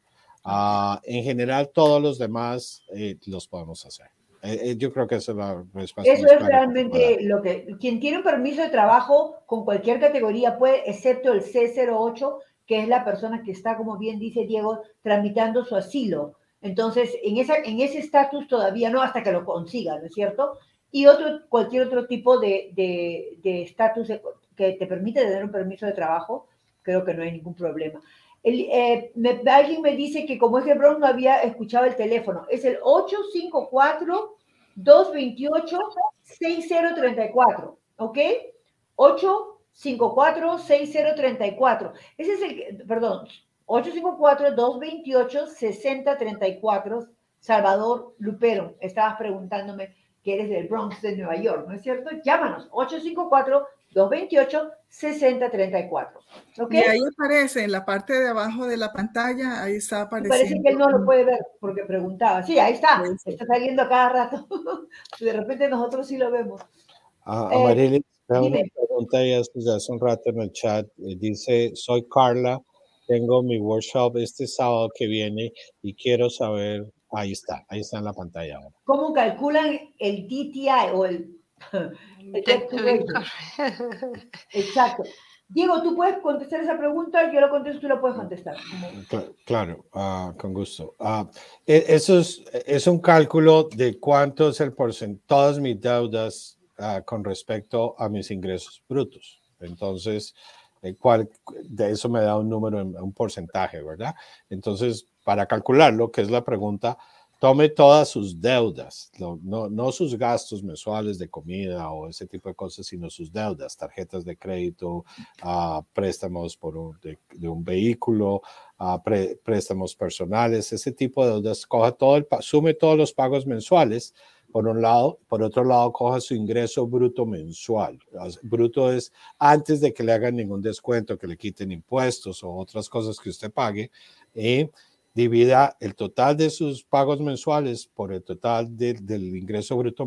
[SPEAKER 2] Ah, en general, todos los demás eh, los podemos hacer. Eh, eh, yo creo que esa es la respuesta.
[SPEAKER 1] Eso es realmente lo que quien tiene un permiso de trabajo con cualquier categoría puede, excepto el C08, que es la persona que está, como bien dice Diego, tramitando su asilo. Entonces, en, esa, en ese estatus todavía no, hasta que lo consiga, ¿no es cierto? Y otro, cualquier otro tipo de estatus de, que te permite tener un permiso de trabajo, creo que no hay ningún problema. Eh, alguien me dice que como ese Bronx no había escuchado el teléfono. Es el 854-228-6034, ¿ok? 854-6034. Ese es el, perdón, 854-228-6034, Salvador Lupero. Estabas preguntándome que eres del Bronx de Nueva York, ¿no es cierto? Llámanos, 854-228-6034. ¿Ok?
[SPEAKER 4] Y ahí aparece en la parte de abajo de la pantalla, ahí está apareciendo.
[SPEAKER 1] Parece que él no lo puede ver porque preguntaba. Sí, ahí está, está saliendo a cada rato. <laughs> de repente nosotros sí lo vemos.
[SPEAKER 2] Ah, eh, una pregunta ya hace un rato en el chat. Eh, dice, soy Carla tengo mi workshop este sábado que viene y quiero saber, ahí está, ahí está en la pantalla ahora.
[SPEAKER 1] ¿Cómo calculan el DTI o el... <laughs> Exacto. Diego, tú puedes contestar esa pregunta, yo lo contesto, tú lo puedes contestar.
[SPEAKER 2] Claro, ah, con gusto. Uh, eso es, es, un cálculo de cuánto es el porcentaje, todas mis deudas uh, con respecto a mis ingresos brutos. Entonces, cuál, de eso me da un número, un porcentaje, ¿verdad? Entonces, para calcularlo, que es la pregunta, tome todas sus deudas, no, no, sus gastos mensuales de comida o ese tipo de cosas, sino sus deudas, tarjetas de crédito, uh, préstamos por un, de, un vehículo, uh, préstamos personales, ese tipo de deudas, coja todo el, sume todos los pagos mensuales por un lado. Por otro lado, coja su ingreso bruto mensual. Bruto es antes de que le hagan ningún descuento, que le quiten impuestos o otras cosas que usted pague. Y divida el total de sus pagos mensuales por el total del ingreso bruto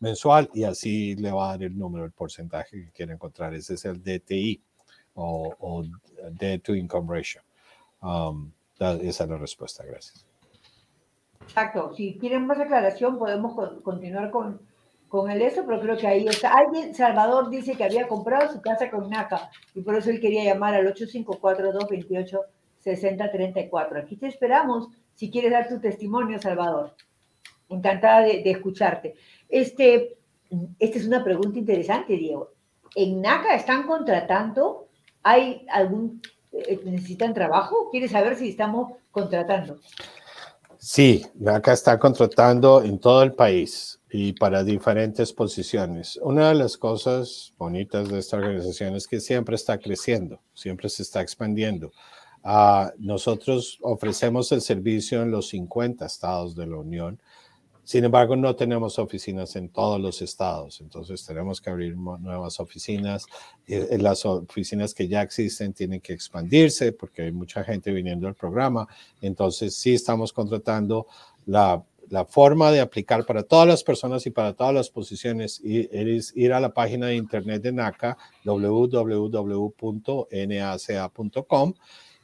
[SPEAKER 2] mensual y así le va a dar el número, el porcentaje que quiere encontrar. Ese es el DTI o, Debt to Income Ratio. Um, esa es la respuesta. Gracias.
[SPEAKER 1] Exacto. Si quieren más aclaración, podemos continuar con, con el eso, pero creo que ahí está. Alguien, Salvador, dice que había comprado su casa con NACA y por eso él quería llamar al 854-228-6034. Aquí te esperamos si quieres dar tu testimonio, Salvador. Encantada de, escucharte. Este, esta es una pregunta interesante, Diego. ¿En NACA están contratando? ¿Hay algún, eh, necesitan trabajo? ¿Quieres saber si estamos contratando?
[SPEAKER 2] Sí, acá está contratando en todo el país y para diferentes posiciones. Una de las cosas bonitas de esta organización es que siempre está creciendo, siempre se está expandiendo. Uh, nosotros ofrecemos el servicio en los 50 estados de la Unión sin embargo, no tenemos oficinas en todos los estados, entonces tenemos que abrir nuevas oficinas. Eh, las oficinas que ya existen tienen que expandirse porque hay mucha gente viniendo al programa. Entonces, sí estamos contratando la, la forma de aplicar para todas las personas y para todas las posiciones es ir a la página de internet de NACA, www.naca.com,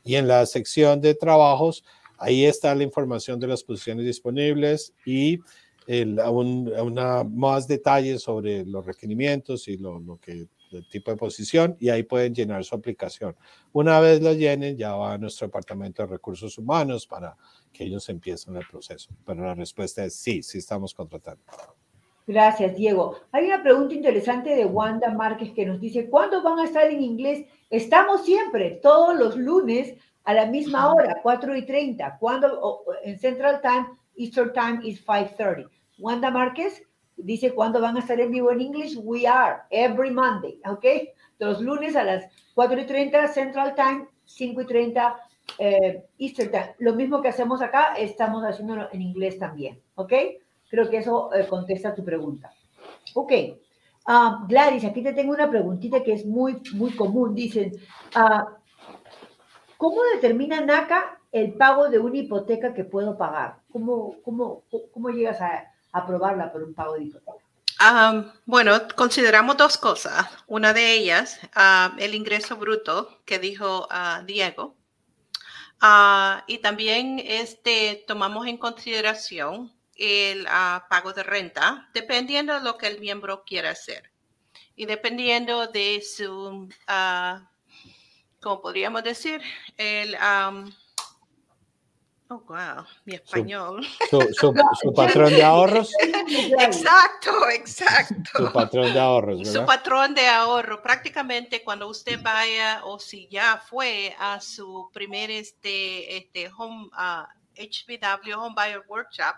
[SPEAKER 2] y en la sección de trabajos, ahí está la información de las posiciones disponibles y una, más detalles sobre los requerimientos y lo, que el tipo de posición y ahí pueden llenar su aplicación. Una vez lo llenen, ya va a nuestro departamento de recursos humanos para que ellos empiecen el proceso. Pero la respuesta es sí, sí estamos contratando.
[SPEAKER 1] Gracias, Diego. Hay una pregunta interesante de Wanda Márquez que nos dice, ¿cuándo van a estar en inglés? Estamos siempre, todos los lunes a la misma hora, 4 y 30. Cuando en Central Time, Eastern Time is 5.30. Wanda Márquez dice, ¿cuándo van a estar en vivo en inglés? We are, every Monday, ¿ok? Los lunes a las 4 y 30 Central Time, 5 y 30 eh, Eastern Time. Lo mismo que hacemos acá, estamos haciéndolo en inglés también, ¿ok? Creo que eso eh, contesta tu pregunta. Ok. Ah, Gladys, aquí te tengo una preguntita que es muy, muy común. Dicen, uh, ¿cómo determina NACA el pago de una hipoteca que puedo pagar? ¿Cómo, cómo, cómo llegas a aprobarla por un pago de hipoteca?
[SPEAKER 3] Um, bueno, consideramos dos cosas. Una de ellas, uh, el ingreso bruto que dijo uh, Diego. Uh, y también este, tomamos en consideración el pago de renta, dependiendo de lo que el miembro quiera hacer. Y dependiendo de su, ¿cómo podríamos decir? El... Um, Oh, wow, mi español.
[SPEAKER 2] Su, <laughs> su, patrón de ahorros.
[SPEAKER 3] Exacto, exacto.
[SPEAKER 2] Su patrón de ahorros. ¿verdad?
[SPEAKER 3] Su patrón de ahorro. Prácticamente cuando usted vaya o si ya fue a su primer este, este home, HBW Home Buyer Workshop,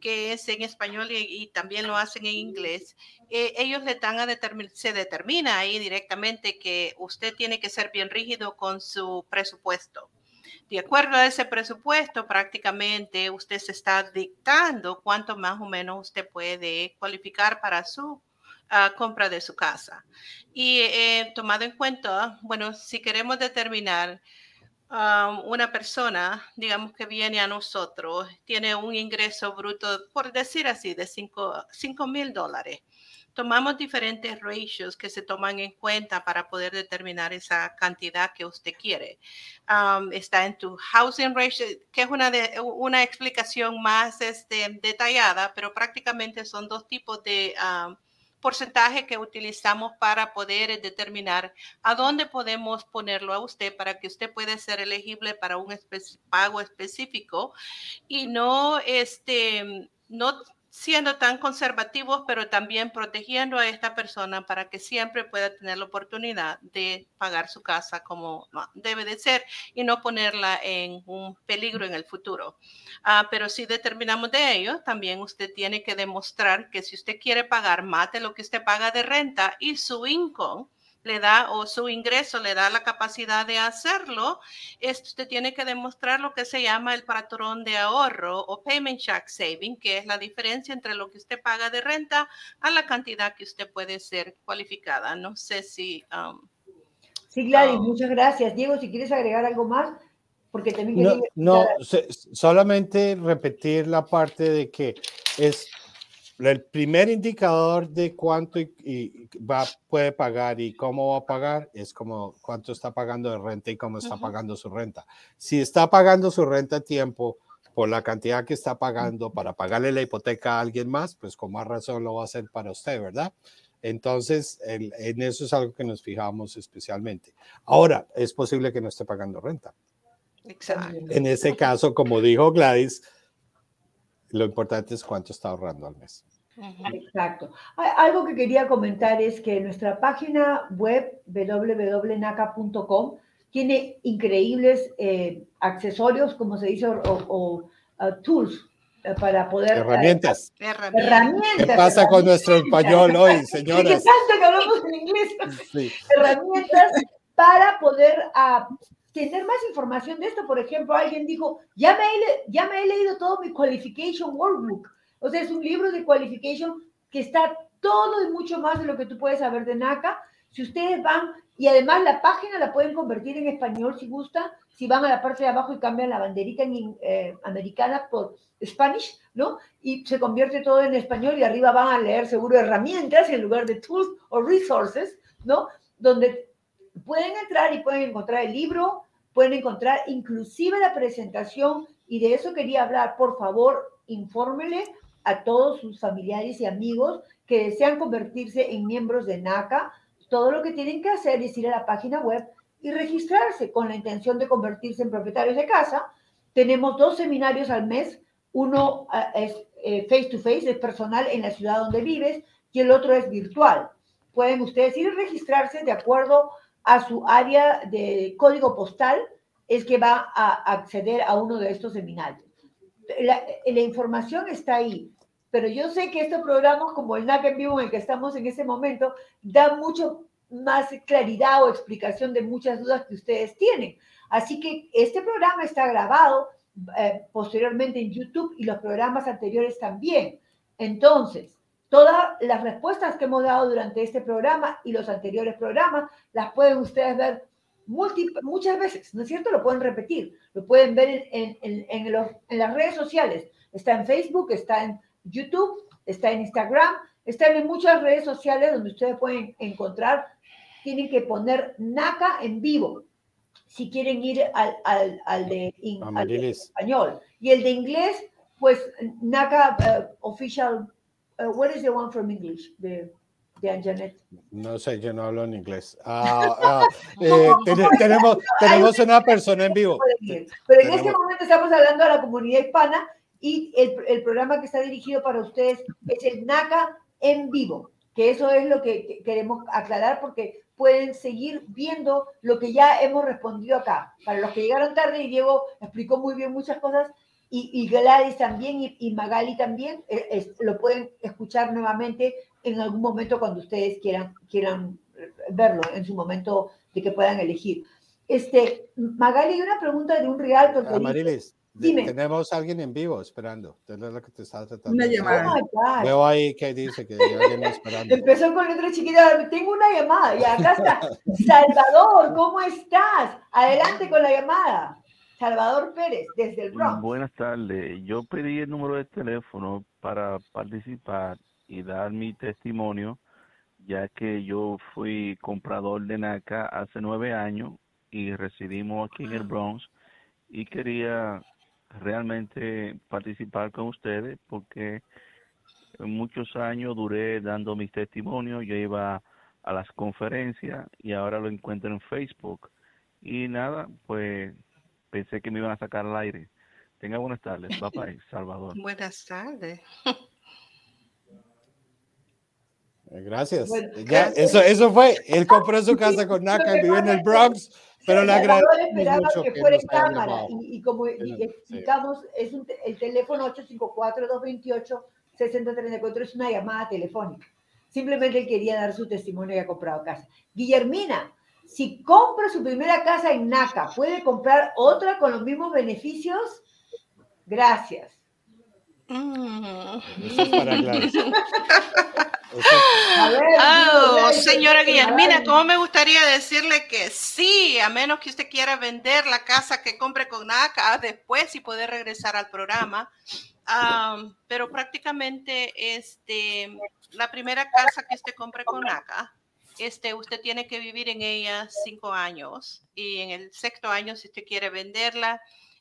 [SPEAKER 3] que es en español y, también lo hacen en inglés, eh, ellos le dan a determinar, se determina ahí directamente que usted tiene que ser bien rígido con su presupuesto de acuerdo a ese presupuesto, prácticamente usted se está dictando cuánto más o menos usted puede cualificar para su ah, compra de su casa. Y eh, tomado en cuenta, bueno, si queremos determinar ah, una persona, digamos que viene a nosotros, tiene un ingreso bruto, por decir así, de 5 mil dólares tomamos diferentes ratios que se toman en cuenta para poder determinar esa cantidad que usted quiere. está en tu housing ratio, que es una, de, una explicación más este, detallada, pero prácticamente son dos tipos de porcentaje que utilizamos para poder determinar a dónde podemos ponerlo a usted para que usted pueda ser elegible para un pago específico y no este no siendo tan conservativos, pero también protegiendo a esta persona para que siempre pueda tener la oportunidad de pagar su casa como debe de ser y no ponerla en un peligro en el futuro. Ah, pero si determinamos de ello, también usted tiene que demostrar que si usted quiere pagar más de lo que usted paga de renta y su income, le da o su ingreso le da la capacidad de hacerlo, esto usted tiene que demostrar lo que se llama el patrón de ahorro o payment check saving, que es la diferencia entre lo que usted paga de renta a la cantidad que usted puede ser cualificada. No sé si... Um,
[SPEAKER 1] sí, Gladys, um, muchas gracias. Diego, si quieres agregar algo más, porque también...
[SPEAKER 2] No, no solamente repetir la parte de que es el primer indicador de cuánto y, va, puede pagar y cómo va a pagar es como cuánto está pagando de renta y cómo está pagando su renta. Si está pagando su renta a tiempo por la cantidad que está pagando para pagarle la hipoteca a alguien más, pues con más razón lo va a hacer para usted, ¿verdad? Entonces, en eso es algo que nos fijamos especialmente. Ahora, es posible que no esté pagando renta.
[SPEAKER 3] Exacto.
[SPEAKER 2] En ese caso, como dijo Gladys, lo importante es cuánto está ahorrando al mes.
[SPEAKER 1] Exacto. Algo que quería comentar es que nuestra página web www.naca.com tiene increíbles eh, accesorios, como se dice, o, uh, tools eh, para poder...
[SPEAKER 2] Herramientas.
[SPEAKER 3] herramientas.
[SPEAKER 2] ¿Qué pasa con nuestro español hoy, señoras? ¿Qué
[SPEAKER 1] pasa que hablamos en inglés? Herramientas para poder uh, tener más información de esto. Por ejemplo, alguien dijo, ya me, he, ya me he leído todo mi Qualification Workbook. O sea, es un libro de qualification que está todo y mucho más de lo que tú puedes saber de NACA. Si ustedes van, y además la página la pueden convertir en español si gusta, si van a la parte de abajo y cambian la banderita en, eh, americana por Spanish, ¿no? Y se convierte todo en español y arriba van a leer seguro herramientas en lugar de tools o resources, ¿no? Donde pueden entrar y pueden encontrar el libro, pueden encontrar inclusive la presentación y de eso quería hablar. Por favor, infórmele a todos sus familiares y amigos que desean convertirse en miembros de NACA. Todo lo que tienen que hacer es ir a la página web y registrarse con la intención de convertirse en propietarios de casa. Tenemos dos seminarios al mes. Uno ah, es eh, face to face, es personal en la ciudad donde vives, y el otro es virtual. Pueden ustedes ir a registrarse de acuerdo a su área de código postal, es que va a acceder a uno de estos seminarios. La, información está ahí, pero yo sé que estos programas como el NAC en vivo en el que estamos en ese momento dan mucho más claridad o explicación de muchas dudas que ustedes tienen. Así que este programa está grabado eh, posteriormente en YouTube y los programas anteriores también. Entonces, todas las respuestas que hemos dado durante este programa y los anteriores programas las pueden ustedes ver muchas veces, ¿no es cierto? Lo pueden repetir, lo pueden ver en, en, en las redes sociales. Está en Facebook, está en YouTube, está en Instagram, están en muchas redes sociales donde ustedes pueden encontrar tienen que poner NACA en vivo si quieren ir al, al, al, de, español. Y el de inglés, pues NACA uh, Official, uh, what is the one from English? De, de Janet.
[SPEAKER 2] No sé, yo no hablo en inglés. Ah, <laughs> ah, eh, tenemos, tenemos una persona en vivo.
[SPEAKER 1] Pero en este momento estamos hablando a la comunidad hispana y el, el programa que está dirigido para ustedes es el NACA en vivo, que eso es lo que queremos aclarar porque pueden seguir viendo lo que ya hemos respondido acá. Para los que llegaron tarde, y Diego explicó muy bien muchas cosas, y, y Gladys también, y, Magali también, eh, lo pueden escuchar nuevamente en algún momento cuando ustedes quieran, quieran verlo, en su momento de que puedan elegir. Este, Magali, una pregunta de un real.
[SPEAKER 2] Marilis, tenemos a alguien en vivo esperando. Es lo que te estaba tratando.
[SPEAKER 4] Una llamada.
[SPEAKER 2] Oh Veo ahí que dice que hay alguien <laughs> esperando.
[SPEAKER 1] Empezó con letra chiquita. Tengo una llamada. Y acá está. <laughs> Salvador, ¿cómo estás? Adelante con la llamada. Salvador Pérez, desde el Bronx.
[SPEAKER 6] Buenas tardes. Yo pedí el número de teléfono para participar y dar mi testimonio, ya que yo fui comprador de NACA hace nueve años y residimos aquí en el Bronx y quería realmente participar con ustedes porque muchos años duré dando mis testimonios, yo iba a las conferencias y ahora lo encuentro en Facebook. Y nada, pues pensé que me iban a sacar al aire. Tenga buenas tardes, <laughs> papá Salvador.
[SPEAKER 3] Buenas tardes.
[SPEAKER 2] Gracias. ya, eso, eso fue. Él compró su casa con NACA y vive en el Bronx. Pero la gran
[SPEAKER 1] esperaba que fuera en cámara y, como explicamos, es un, el teléfono 854-228-6034 es una llamada telefónica. Simplemente él quería dar su testimonio y ha comprado casa. Guillermina, si compra su primera casa en NACA, ¿puede comprar otra con los mismos beneficios? Gracias.
[SPEAKER 3] Mm. Eso es para <laughs> Oh, señora Guillermina, ¿cómo me gustaría decirle que sí, a menos que usted quiera vender la casa que compre con NACA después y poder regresar al programa? pero prácticamente este, la primera casa que usted compre con NACA, este, usted tiene que vivir en ella cinco años y en el sexto año, si usted quiere venderla,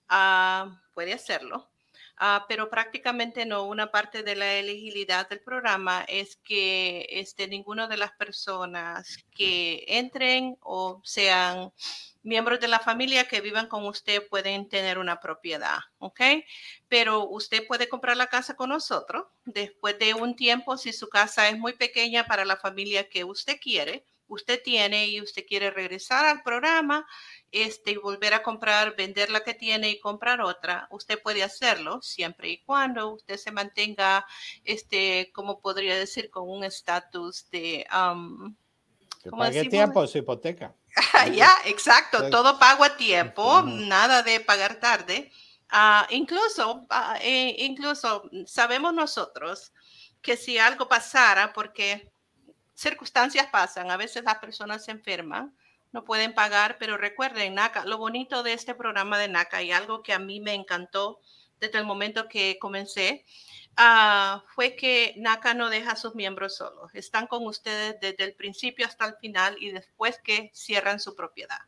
[SPEAKER 3] ah, puede hacerlo. Ah, pero prácticamente no. Una parte de la elegibilidad del programa es que este, ninguna de las personas que entren o sean miembros de la familia que vivan con usted pueden tener una propiedad, ¿ok? Pero usted puede comprar la casa con nosotros después de un tiempo, si su casa es muy pequeña para la familia que usted quiere, usted tiene y usted quiere regresar al programa este, y volver a comprar, vender la que tiene y comprar otra, usted puede hacerlo siempre y cuando usted se mantenga, este, como podría decir, con un estatus de... Um,
[SPEAKER 2] que pague tiempo su hipoteca. <laughs>
[SPEAKER 3] ya, exacto, todo pago a tiempo, nada de pagar tarde. Uh, incluso, uh, incluso sabemos nosotros que si algo pasara, porque circunstancias pasan, a veces las personas se enferman, no pueden pagar, pero recuerden, NACA, lo bonito de este programa de NACA y algo que a mí me encantó desde el momento que comencé, uh, fue que NACA no deja a sus miembros solos. Están con ustedes desde el principio hasta el final y después que cierran su propiedad.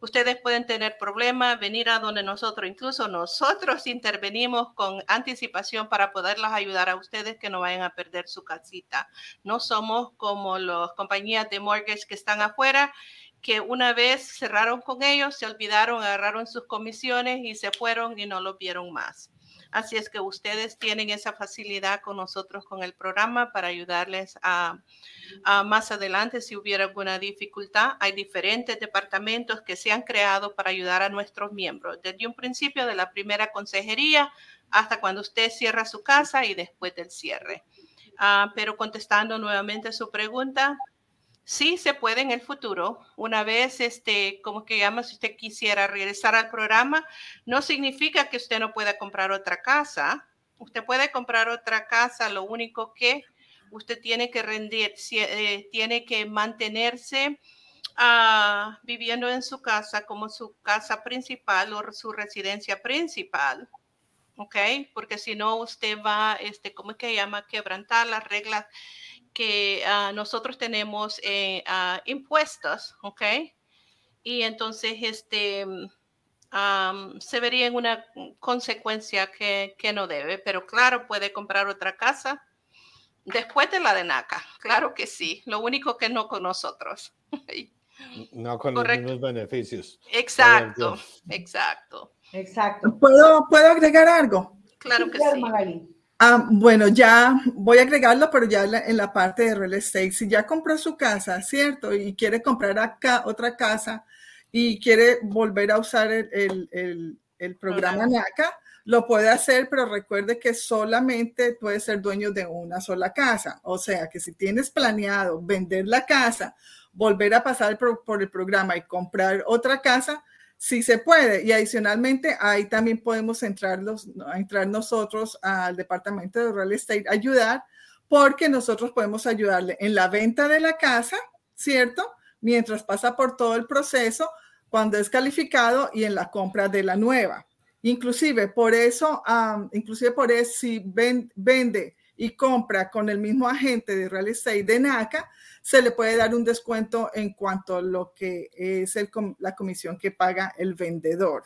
[SPEAKER 3] Ustedes pueden tener problemas, venir a donde nosotros, incluso nosotros intervenimos con anticipación para poderlas ayudar a ustedes que no vayan a perder su casita. No somos como las compañías de mortgage que están afuera que una vez cerraron con ellos, se olvidaron, agarraron sus comisiones y se fueron y no lo vieron más. Así es que ustedes tienen esa facilidad con nosotros con el programa para ayudarles a, más adelante si hubiera alguna dificultad. Hay diferentes departamentos que se han creado para ayudar a nuestros miembros, desde un principio de la primera consejería hasta cuando usted cierra su casa y después del cierre. Ah, pero contestando nuevamente su pregunta, sí se puede en el futuro. Una vez, este, como que llama, si usted quisiera regresar al programa, no significa que usted no pueda comprar otra casa. Usted puede comprar otra casa, lo único que usted tiene que rendir, eh, tiene que mantenerse ah, viviendo en su casa como su casa principal o su residencia principal. ¿Ok? Porque si no, usted va, este, ¿cómo que llama? Quebrantar las reglas que ah, nosotros tenemos eh, ah, impuestos, ¿ok? Y entonces este, se vería en una consecuencia que, que, no debe, pero claro, puede comprar otra casa después de la de NACA, claro que sí, lo único que no con nosotros. <laughs>
[SPEAKER 2] no con los mismos beneficios.
[SPEAKER 3] Exacto, exacto.
[SPEAKER 1] Exacto.
[SPEAKER 4] ¿Puedo, ¿Puedo agregar algo?
[SPEAKER 3] Claro que sí.
[SPEAKER 4] Ah, bueno, ya voy a agregarlo, pero ya en la parte de real estate. Si ya compró su casa, ¿cierto? Y quiere comprar acá otra casa y quiere volver a usar el, programa NACA, lo puede hacer, pero recuerde que solamente puede ser dueño de una sola casa. O sea, que si tienes planeado vender la casa, volver a pasar por el programa y comprar otra casa, Sí se puede. Y adicionalmente, ahí también podemos entrar, los, entrar nosotros al departamento de real estate, ayudar, porque nosotros podemos ayudarle en la venta de la casa, ¿cierto? Mientras pasa por todo el proceso, cuando es calificado y en la compra de la nueva. Inclusive por eso, inclusive por eso, si vende y compra con el mismo agente de real estate de NACA, se le puede dar un descuento en cuanto a lo que es la comisión que paga el vendedor.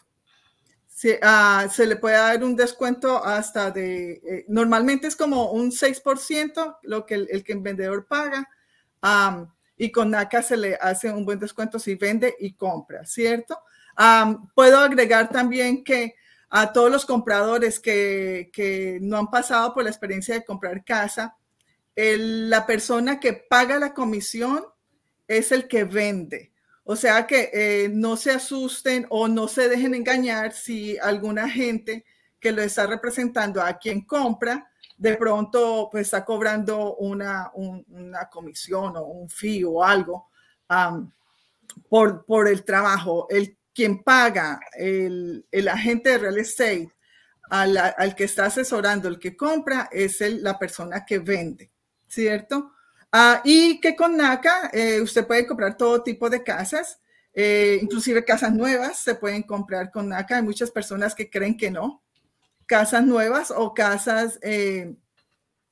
[SPEAKER 4] Ah, se, le puede dar un descuento hasta de, eh, normalmente es como un 6% lo que el, que el vendedor paga. y con NACA se le hace un buen descuento si vende y compra, ¿cierto? puedo agregar también que a todos los compradores que, no han pasado por la experiencia de comprar casa, la persona que paga la comisión es el que vende. O sea que eh, no se asusten o no se dejen engañar si alguna gente que lo está representando a quien compra, de pronto pues está cobrando una, una comisión o un fee o algo por, por el trabajo. El quien paga, el, el agente de real estate, al, al, que está asesorando, el que compra, es el, la persona que vende. ¿Cierto? Ah, y que con NACA eh, usted puede comprar todo tipo de casas, eh, inclusive casas nuevas se pueden comprar con NACA. Hay muchas personas que creen que no. Casas nuevas o casas eh,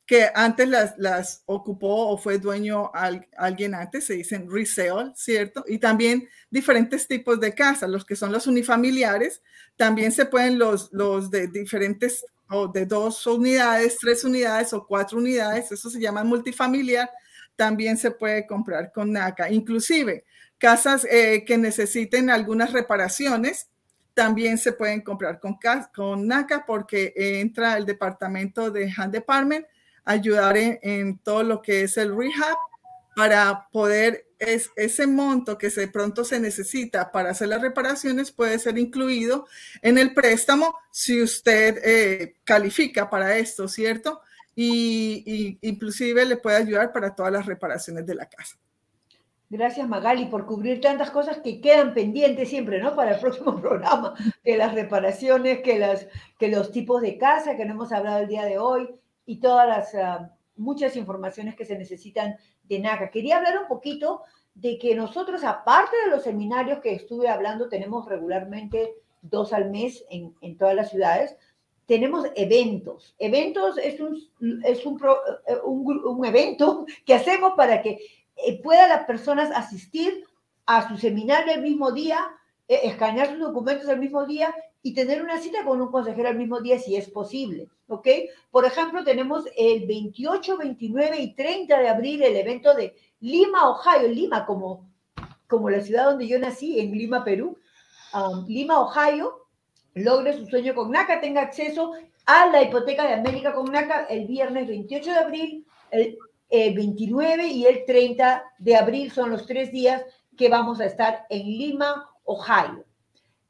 [SPEAKER 4] que antes las, las, ocupó o fue dueño alguien antes, se dicen resale, ¿cierto? Y también diferentes tipos de casas, los que son los unifamiliares, también se pueden los, los de diferentes o de dos unidades, tres unidades o cuatro unidades, eso se llama multifamiliar, también se puede comprar con NACA. Inclusive casas eh, que necesiten algunas reparaciones, también se pueden comprar con, con NACA porque entra el departamento de Hand Department ayudar en todo lo que es el rehab para poder es, ese monto que de pronto se necesita para hacer las reparaciones puede ser incluido en el préstamo si usted eh, califica para esto, ¿cierto? Y, inclusive le puede ayudar para todas las reparaciones de la casa.
[SPEAKER 1] Gracias Magali por cubrir tantas cosas que quedan pendientes siempre, ¿no? Para el próximo <laughs> programa, que las reparaciones, que, las, que los tipos de casa que no hemos hablado el día de hoy y todas las... Ah, muchas informaciones que se necesitan de NACA. Quería hablar un poquito de que nosotros, aparte de los seminarios que estuve hablando, tenemos regularmente dos al mes en, todas las ciudades, tenemos eventos. Eventos es un, es un, eh, un, un evento que hacemos para que eh, puedan las personas asistir a su seminario el mismo día, eh, escanear sus documentos el mismo día y tener una cita con un consejero el mismo día si es posible, ¿ok? Por ejemplo, tenemos el 28, 29 y 30 de abril el evento de Lima, Ohio, Lima como, como la ciudad donde yo nací, en Lima, Perú, um, Lima, Ohio, logre su sueño con NACA, tenga acceso a la hipoteca de América con NACA el viernes 28 de abril, el, el 29 y el 30 de abril son los tres días que vamos a estar en Lima, Ohio.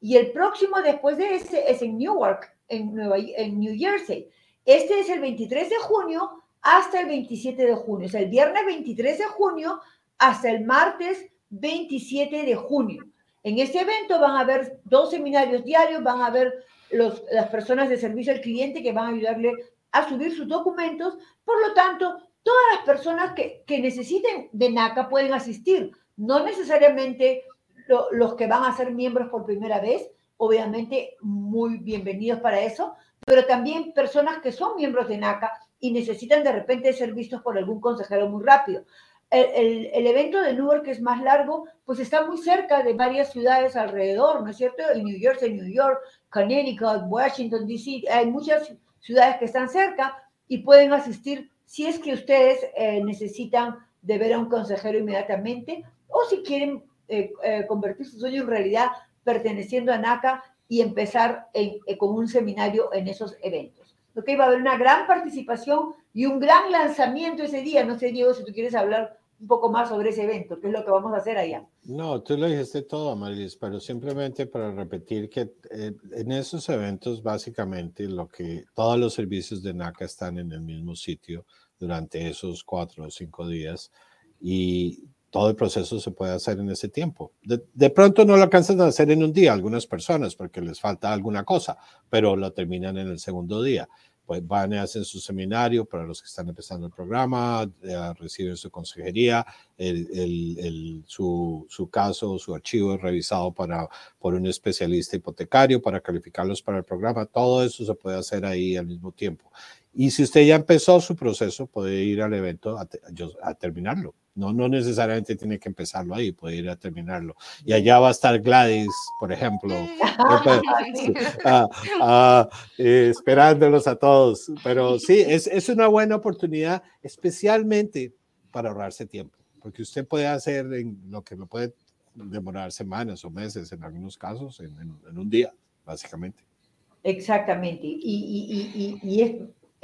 [SPEAKER 1] Y el próximo después de ese es en Newark, en, Nueva, en New Jersey. Este es el 23 de junio hasta el 27 de junio. Es el viernes 23 de junio hasta el martes 27 de junio. En este evento van a haber dos seminarios diarios, van a haber las personas de servicio al cliente que van a ayudarle a subir sus documentos. Por lo tanto, todas las personas que necesiten de NACA pueden asistir. No necesariamente lo, los que van a ser miembros por primera vez, obviamente muy bienvenidos para eso, pero también personas que son miembros de NACA y necesitan de repente ser vistos por algún consejero muy rápido el, el, evento de Newark, que es más largo, pues está muy cerca de varias ciudades alrededor, ¿no es cierto? En New Jersey, New York, Connecticut, Washington, D.C., hay muchas ciudades que están cerca y pueden asistir si es que ustedes eh, necesitan de ver a un consejero inmediatamente o si quieren eh, eh, convertir su sueño en realidad perteneciendo a NACA y empezar en, eh, con un seminario en esos eventos. Ok, va a haber una gran participación y un gran lanzamiento ese día. No sé, Diego, si tú quieres hablar un poco más sobre ese evento, qué es lo que vamos a hacer allá.
[SPEAKER 2] No, tú lo dijiste todo, Marilis, pero simplemente para repetir que en esos eventos básicamente lo que todos los servicios de NACA están en el mismo sitio durante esos cuatro o cinco días y todo el proceso se puede hacer en ese tiempo. De, de, pronto no lo alcanzan a hacer en un día algunas personas porque les falta alguna cosa, pero lo terminan en el segundo día pues van y hacen su seminario para los que están empezando el programa, eh, reciben su consejería, el, el, su, su, caso, su archivo es revisado para, por un especialista hipotecario para calificarlos para el programa. Todo eso se puede hacer ahí al mismo tiempo. Y si usted ya empezó su proceso, puede ir al evento a, a terminarlo. No, no necesariamente tiene que empezarlo ahí, puede ir a terminarlo. Y allá va a estar Gladys, por ejemplo, <laughs> ah, ah, eh, esperándolos a todos. Pero sí, es, es una buena oportunidad, especialmente para ahorrarse tiempo, porque usted puede hacer en lo que lo puede demorar semanas o meses, en algunos casos, en, en, en un día, básicamente.
[SPEAKER 1] Exactamente. Y, y, y, y es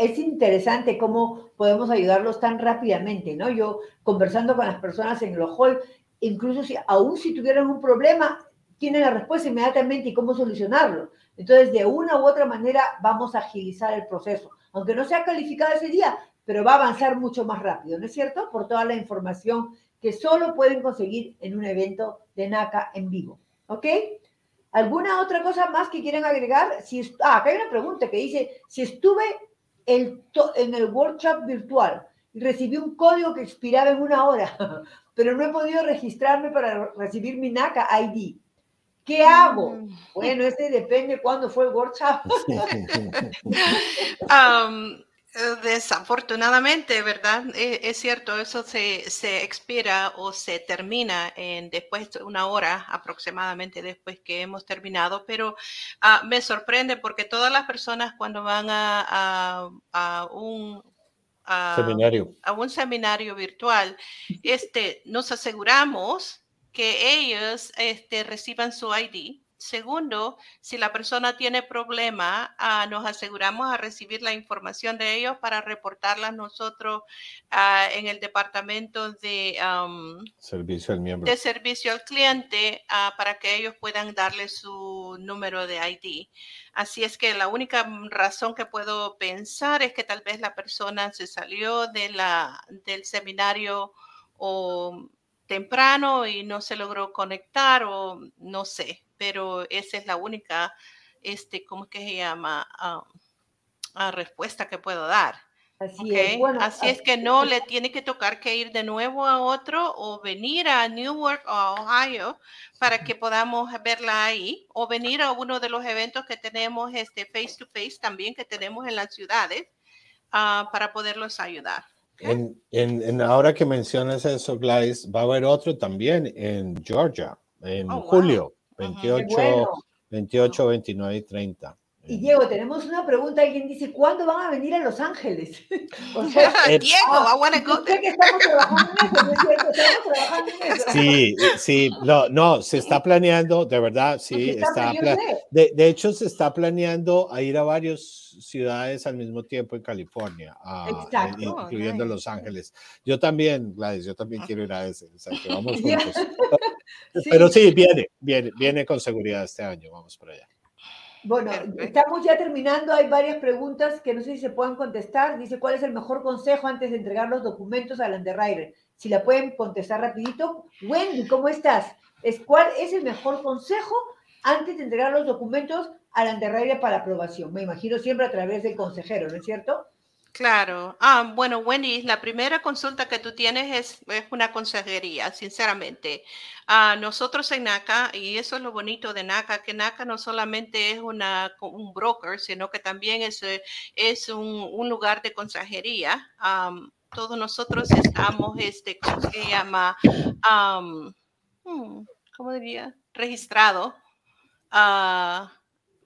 [SPEAKER 1] es interesante cómo podemos ayudarlos tan rápidamente, ¿no? Yo conversando con las personas en los hall, incluso si aún si tuvieran un problema, tienen la respuesta inmediatamente y cómo solucionarlo. Entonces, de una u otra manera, vamos a agilizar el proceso, aunque no sea calificado ese día, pero va a avanzar mucho más rápido, ¿no es cierto? Por toda la información que solo pueden conseguir en un evento de NACA en vivo, ¿ok? ¿Alguna otra cosa más que quieran agregar? Si, ah, acá hay una pregunta que dice, si estuve el en el workshop virtual y recibí un código que expiraba en una hora, <laughs> pero no he podido registrarme para recibir mi NACA ID. ¿Qué hago? Mm. Bueno, este depende cuándo fue el workshop. <laughs>
[SPEAKER 3] um, Desafortunadamente, ¿verdad? Es, es cierto, eso se, se, expira o se termina en después de una hora aproximadamente después que hemos terminado, pero uh, me sorprende porque todas las personas cuando van a, a, a un a,
[SPEAKER 2] seminario.
[SPEAKER 3] a un seminario virtual, este, nos aseguramos que ellos este, reciban su ID Segundo, si la persona tiene problema, uh, nos aseguramos a recibir la información de ellos para reportarla nosotros uh, en el departamento de um,
[SPEAKER 2] servicio al miembro.
[SPEAKER 3] De servicio al cliente uh, para que ellos puedan darle su número de ID. Así es que la única razón que puedo pensar es que tal vez la persona se salió de la, del seminario o temprano y no se logró conectar o no sé, pero esa es la única, este, ¿cómo que se llama? Uh, uh, respuesta que puedo dar. Así, es. Bueno, así es que no le tiene que tocar que ir de nuevo a otro o venir a Newark o Ohio para que podamos verla ahí o venir a uno de los eventos que tenemos este face to face también que tenemos en las ciudades uh, para poderlos ayudar.
[SPEAKER 2] En, en, ahora que mencionas eso, Gladys, va a haber otro también en Georgia, en oh, julio, 28, 28, 29 y 30.
[SPEAKER 1] Y Diego, tenemos una pregunta. Alguien dice, ¿cuándo van a venir a Los Ángeles? <laughs>
[SPEAKER 3] o sea, <laughs> Diego, ah, I want to go
[SPEAKER 1] there. estamos trabajando en eso, ¿no es cierto? Estamos trabajando en eso.
[SPEAKER 2] Sí, sí, no, no, se está planeando, de verdad, sí, está, está de, de, hecho se está planeando a ir a varias ciudades al mismo tiempo en California,
[SPEAKER 1] Exacto.
[SPEAKER 2] incluyendo Los Ángeles. Yo también, Gladys, yo también quiero ir a ese, o sea, que vamos <laughs> juntos. Pero sí, viene, viene, viene con seguridad este año, vamos por allá.
[SPEAKER 1] Bueno, estamos ya terminando. Hay varias preguntas que no sé si se pueden contestar. Dice, ¿cuál es el mejor consejo antes de entregar los documentos al underwriter? Si la pueden contestar rapidito. Wendy, ¿cómo estás? Es, ¿Cuál es el mejor consejo antes de entregar los documentos al underwriter para aprobación? Me imagino siempre a través del consejero, ¿no es cierto?
[SPEAKER 3] Claro. Ah, bueno, Wendy, la primera consulta que tú tienes es, una consejería, sinceramente. Ah, nosotros en NACA, y eso es lo bonito de NACA, que NACA no solamente es una, un broker, sino que también es, eh, es un, un lugar de consejería. todos nosotros estamos, este, ¿cómo se llama? Hmm, ¿Cómo diría? Registrado. Uh,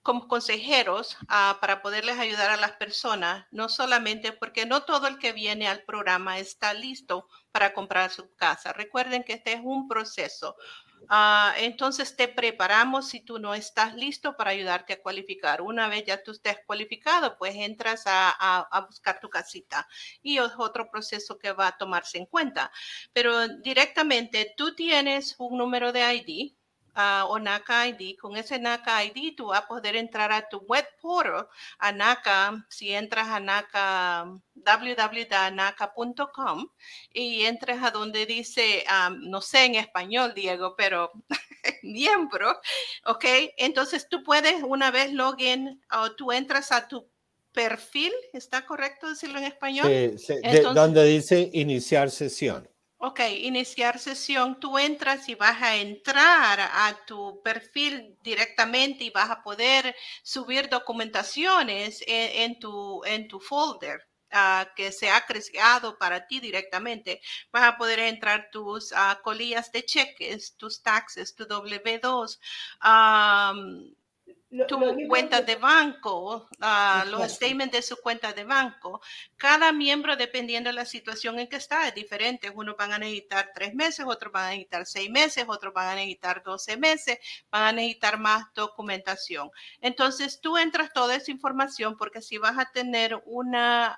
[SPEAKER 3] como consejeros ah, para poderles ayudar a las personas, no solamente porque no todo el que viene al programa está listo para comprar su casa. Recuerden que este es un proceso. Ah, entonces te preparamos si tú no estás listo para ayudarte a cualificar. Una vez ya tú estés cualificado, pues entras a, a buscar tu casita y es otro proceso que va a tomarse en cuenta. Pero directamente tú tienes un número de ID o NACA ID. Con ese NACA ID tú vas a poder entrar a tu web portal, a NACA, si entras a NACA, www.naca.com y entras a donde dice, no sé en español, Diego, pero <laughs> miembro, ¿ok? Entonces tú puedes una vez login o tú entras a tu perfil, ¿está correcto decirlo en español?
[SPEAKER 2] Sí, donde dice iniciar sesión.
[SPEAKER 3] Ok, iniciar sesión. Tú entras y vas a entrar a tu perfil directamente y vas a poder subir documentaciones en, tu, en tu folder. Ah, que se ha creado para ti directamente. Vas a poder entrar tus uh, colillas de cheques, tus taxes, tu W2, tu cuenta de banco, uh, los statements de su cuenta de banco. Cada miembro, dependiendo de la situación en que está, es diferente. Unos van a necesitar tres meses, otros van a necesitar seis meses, otros van a necesitar doce meses, van a necesitar más documentación. Entonces, tú entras toda esa información porque si vas a tener una,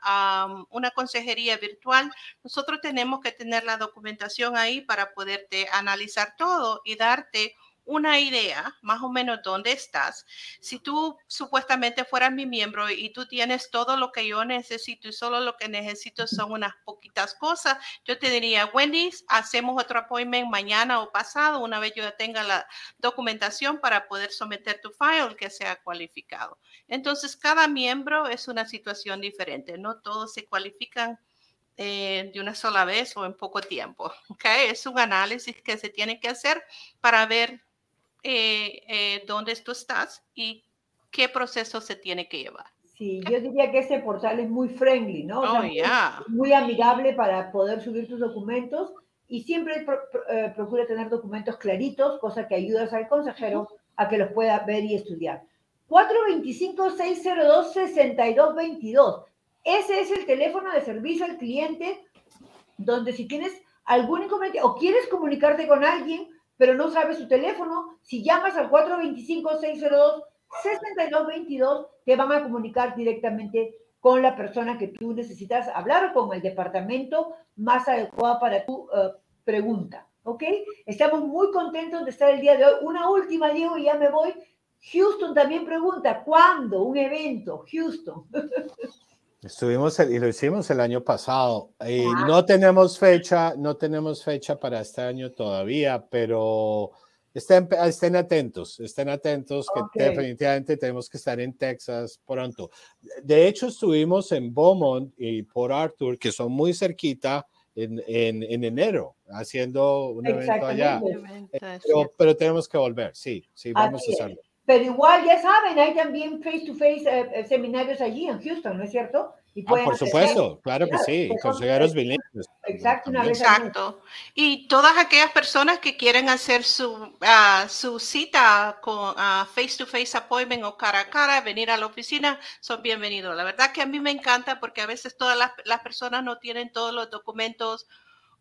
[SPEAKER 3] una consejería virtual, nosotros tenemos que tener la documentación ahí para poderte analizar todo y darte una idea más o menos dónde estás. Si tú supuestamente fueras mi miembro y tú tienes todo lo que yo necesito y solo lo que necesito son unas poquitas cosas, yo te diría, Wendy, hacemos otro appointment mañana o pasado, una vez yo tenga la documentación para poder someter tu file que sea cualificado. Entonces, cada miembro es una situación diferente, no todos se cualifican eh, de una sola vez o en poco tiempo. ¿okay? Es un análisis que se tiene que hacer para ver eh, eh, dónde tú estás y qué proceso se tiene que llevar.
[SPEAKER 1] Sí, yo diría que ese portal es muy friendly, ¿no?
[SPEAKER 3] Oh,
[SPEAKER 1] muy, amigable para poder subir tus documentos y siempre eh, procura tener documentos claritos, cosa que ayudas al consejero a que los pueda ver y estudiar. 425-602-6222. Ese es el teléfono de servicio al cliente donde si tienes algún inconveniente o quieres comunicarte con alguien, pero no sabes su teléfono, si llamas al 425-602-6222, te van a comunicar directamente con la persona que tú necesitas hablar o con el departamento más adecuado para tu eh, pregunta. ¿Ok? Estamos muy contentos de estar el día de hoy. Una última, Diego, y ya me voy. Houston también pregunta, ¿cuándo un evento? Houston. <laughs>
[SPEAKER 2] Estuvimos y lo hicimos el año pasado. Y no tenemos fecha, no tenemos fecha para este año todavía, pero estén, estén atentos, estén atentos, que definitivamente tenemos que estar en Texas pronto. De hecho, estuvimos en Beaumont y Port Arthur, que son muy cerquita, en, en, en enero, haciendo un evento allá. Pero, pero tenemos que volver, sí, sí, vamos
[SPEAKER 1] Así
[SPEAKER 2] a
[SPEAKER 1] es. Pero igual, ya saben, hay también face-to-face eh, eh, seminarios allí en Houston, ¿no es cierto? Y
[SPEAKER 2] Ah, por
[SPEAKER 1] hacer-
[SPEAKER 2] supuesto, claro que sí, consejeros bilingües.
[SPEAKER 1] Exacto, una vez.
[SPEAKER 3] Exacto. Y todas aquellas personas que quieren hacer su, ah, su cita con ah, face-to-face appointment o cara a cara, venir a la oficina, son bienvenidos. La verdad que a mí me encanta porque a veces todas las, las personas no tienen todos los documentos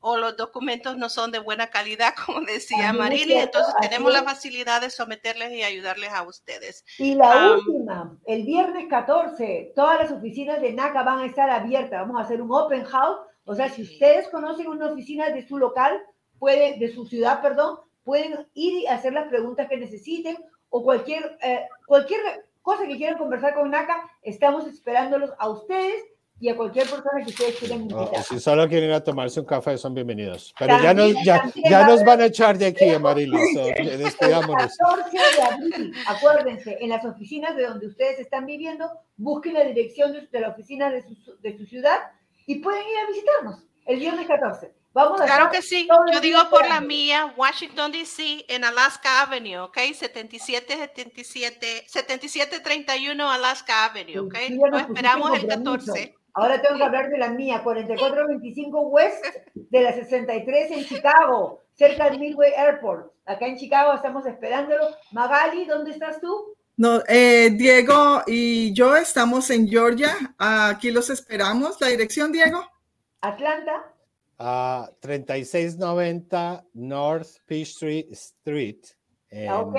[SPEAKER 3] o los documentos no son de buena calidad, <laughs> como decía
[SPEAKER 1] cierto,
[SPEAKER 3] Entonces
[SPEAKER 1] así
[SPEAKER 3] tenemos la facilidad de someterles y ayudarles a ustedes.
[SPEAKER 1] Y la
[SPEAKER 3] Am,
[SPEAKER 1] última, el viernes 14, todas las oficinas de NACA van a estar abiertas. Vamos a hacer un open house. O sea, si ustedes conocen una oficina de su local, pueden, de su ciudad, perdón, pueden ir y hacer las preguntas que necesiten o cualquier, eh, cualquier cosa que quieran conversar con NACA, estamos esperándolos a ustedes y a cualquier persona que ustedes quieran invitar.
[SPEAKER 2] si solo quieren ir a tomarse un café, son bienvenidos. Pero ya nos,
[SPEAKER 1] También-
[SPEAKER 2] ya,
[SPEAKER 1] también
[SPEAKER 2] ya
[SPEAKER 1] va a
[SPEAKER 2] nos van a echar de aquí, Amarili. so,
[SPEAKER 1] El
[SPEAKER 2] despidámonos.
[SPEAKER 1] 14 de abril, acuérdense, en las oficinas de donde ustedes están viviendo, busquen la dirección de, de la oficina de su, de su ciudad y pueden ir a visitarnos el viernes 14. Vamos a
[SPEAKER 3] Claro que sí.
[SPEAKER 1] el
[SPEAKER 3] Yo digo por la mía, Washington DC, en Alaska Avenue, ¿ok? 7777, 7731 Alaska Avenue, ¿ok?
[SPEAKER 1] Ya nos
[SPEAKER 3] esperamos el
[SPEAKER 1] compromiso.
[SPEAKER 3] 14.
[SPEAKER 1] Ahora tengo que hablar de la mía, 4425 West de la 63 en Chicago, cerca del Midway Airport. Acá en Chicago estamos esperándolo. Magali, ¿dónde estás tú?
[SPEAKER 4] No, eh, Diego y yo estamos en Georgia. Aquí los esperamos. ¿La dirección, Diego?
[SPEAKER 1] Atlanta.
[SPEAKER 2] a 3690 North Peachtree Street. en-
[SPEAKER 1] Ah, ok.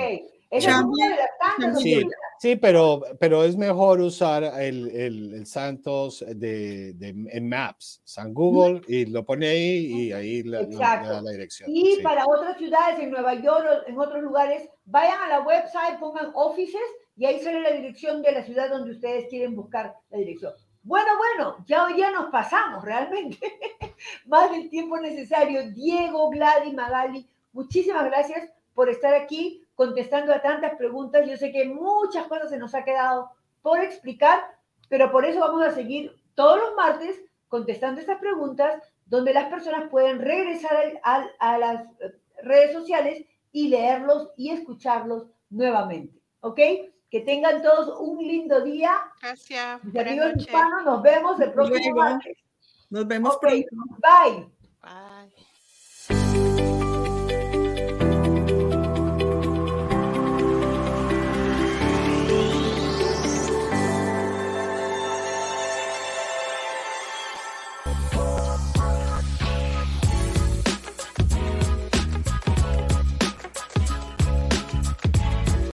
[SPEAKER 1] Es
[SPEAKER 4] Chambly.
[SPEAKER 1] una de las tantas donde
[SPEAKER 2] Sí, sí, pero, pero es mejor usar el, el, el Santos de, de- en Maps, San Google, y lo pone ahí y ahí
[SPEAKER 1] Exacto.
[SPEAKER 2] da la dirección.
[SPEAKER 1] Y
[SPEAKER 2] sí.
[SPEAKER 1] para otras ciudades, en Nueva York o en otros lugares, vayan a la website, pongan offices y ahí sale la dirección de la ciudad donde ustedes quieren buscar la dirección. Bueno, bueno, ya hoy ya nos pasamos realmente. <laughs> Más del tiempo necesario. Diego, Gladys, Magali, muchísimas gracias por estar aquí contestando a tantas preguntas. Yo sé que muchas cosas se nos ha quedado por explicar, pero por eso vamos a seguir todos los martes contestando estas preguntas donde las personas pueden regresar al- al- a las eh, redes sociales y leerlos y escucharlos nuevamente. ¿Ok? Que tengan todos un lindo día.
[SPEAKER 3] Gracias.
[SPEAKER 1] Amigos hispanos, nos vemos el próximo martes.
[SPEAKER 4] Nos vemos pronto.
[SPEAKER 1] Bye.
[SPEAKER 3] Bye.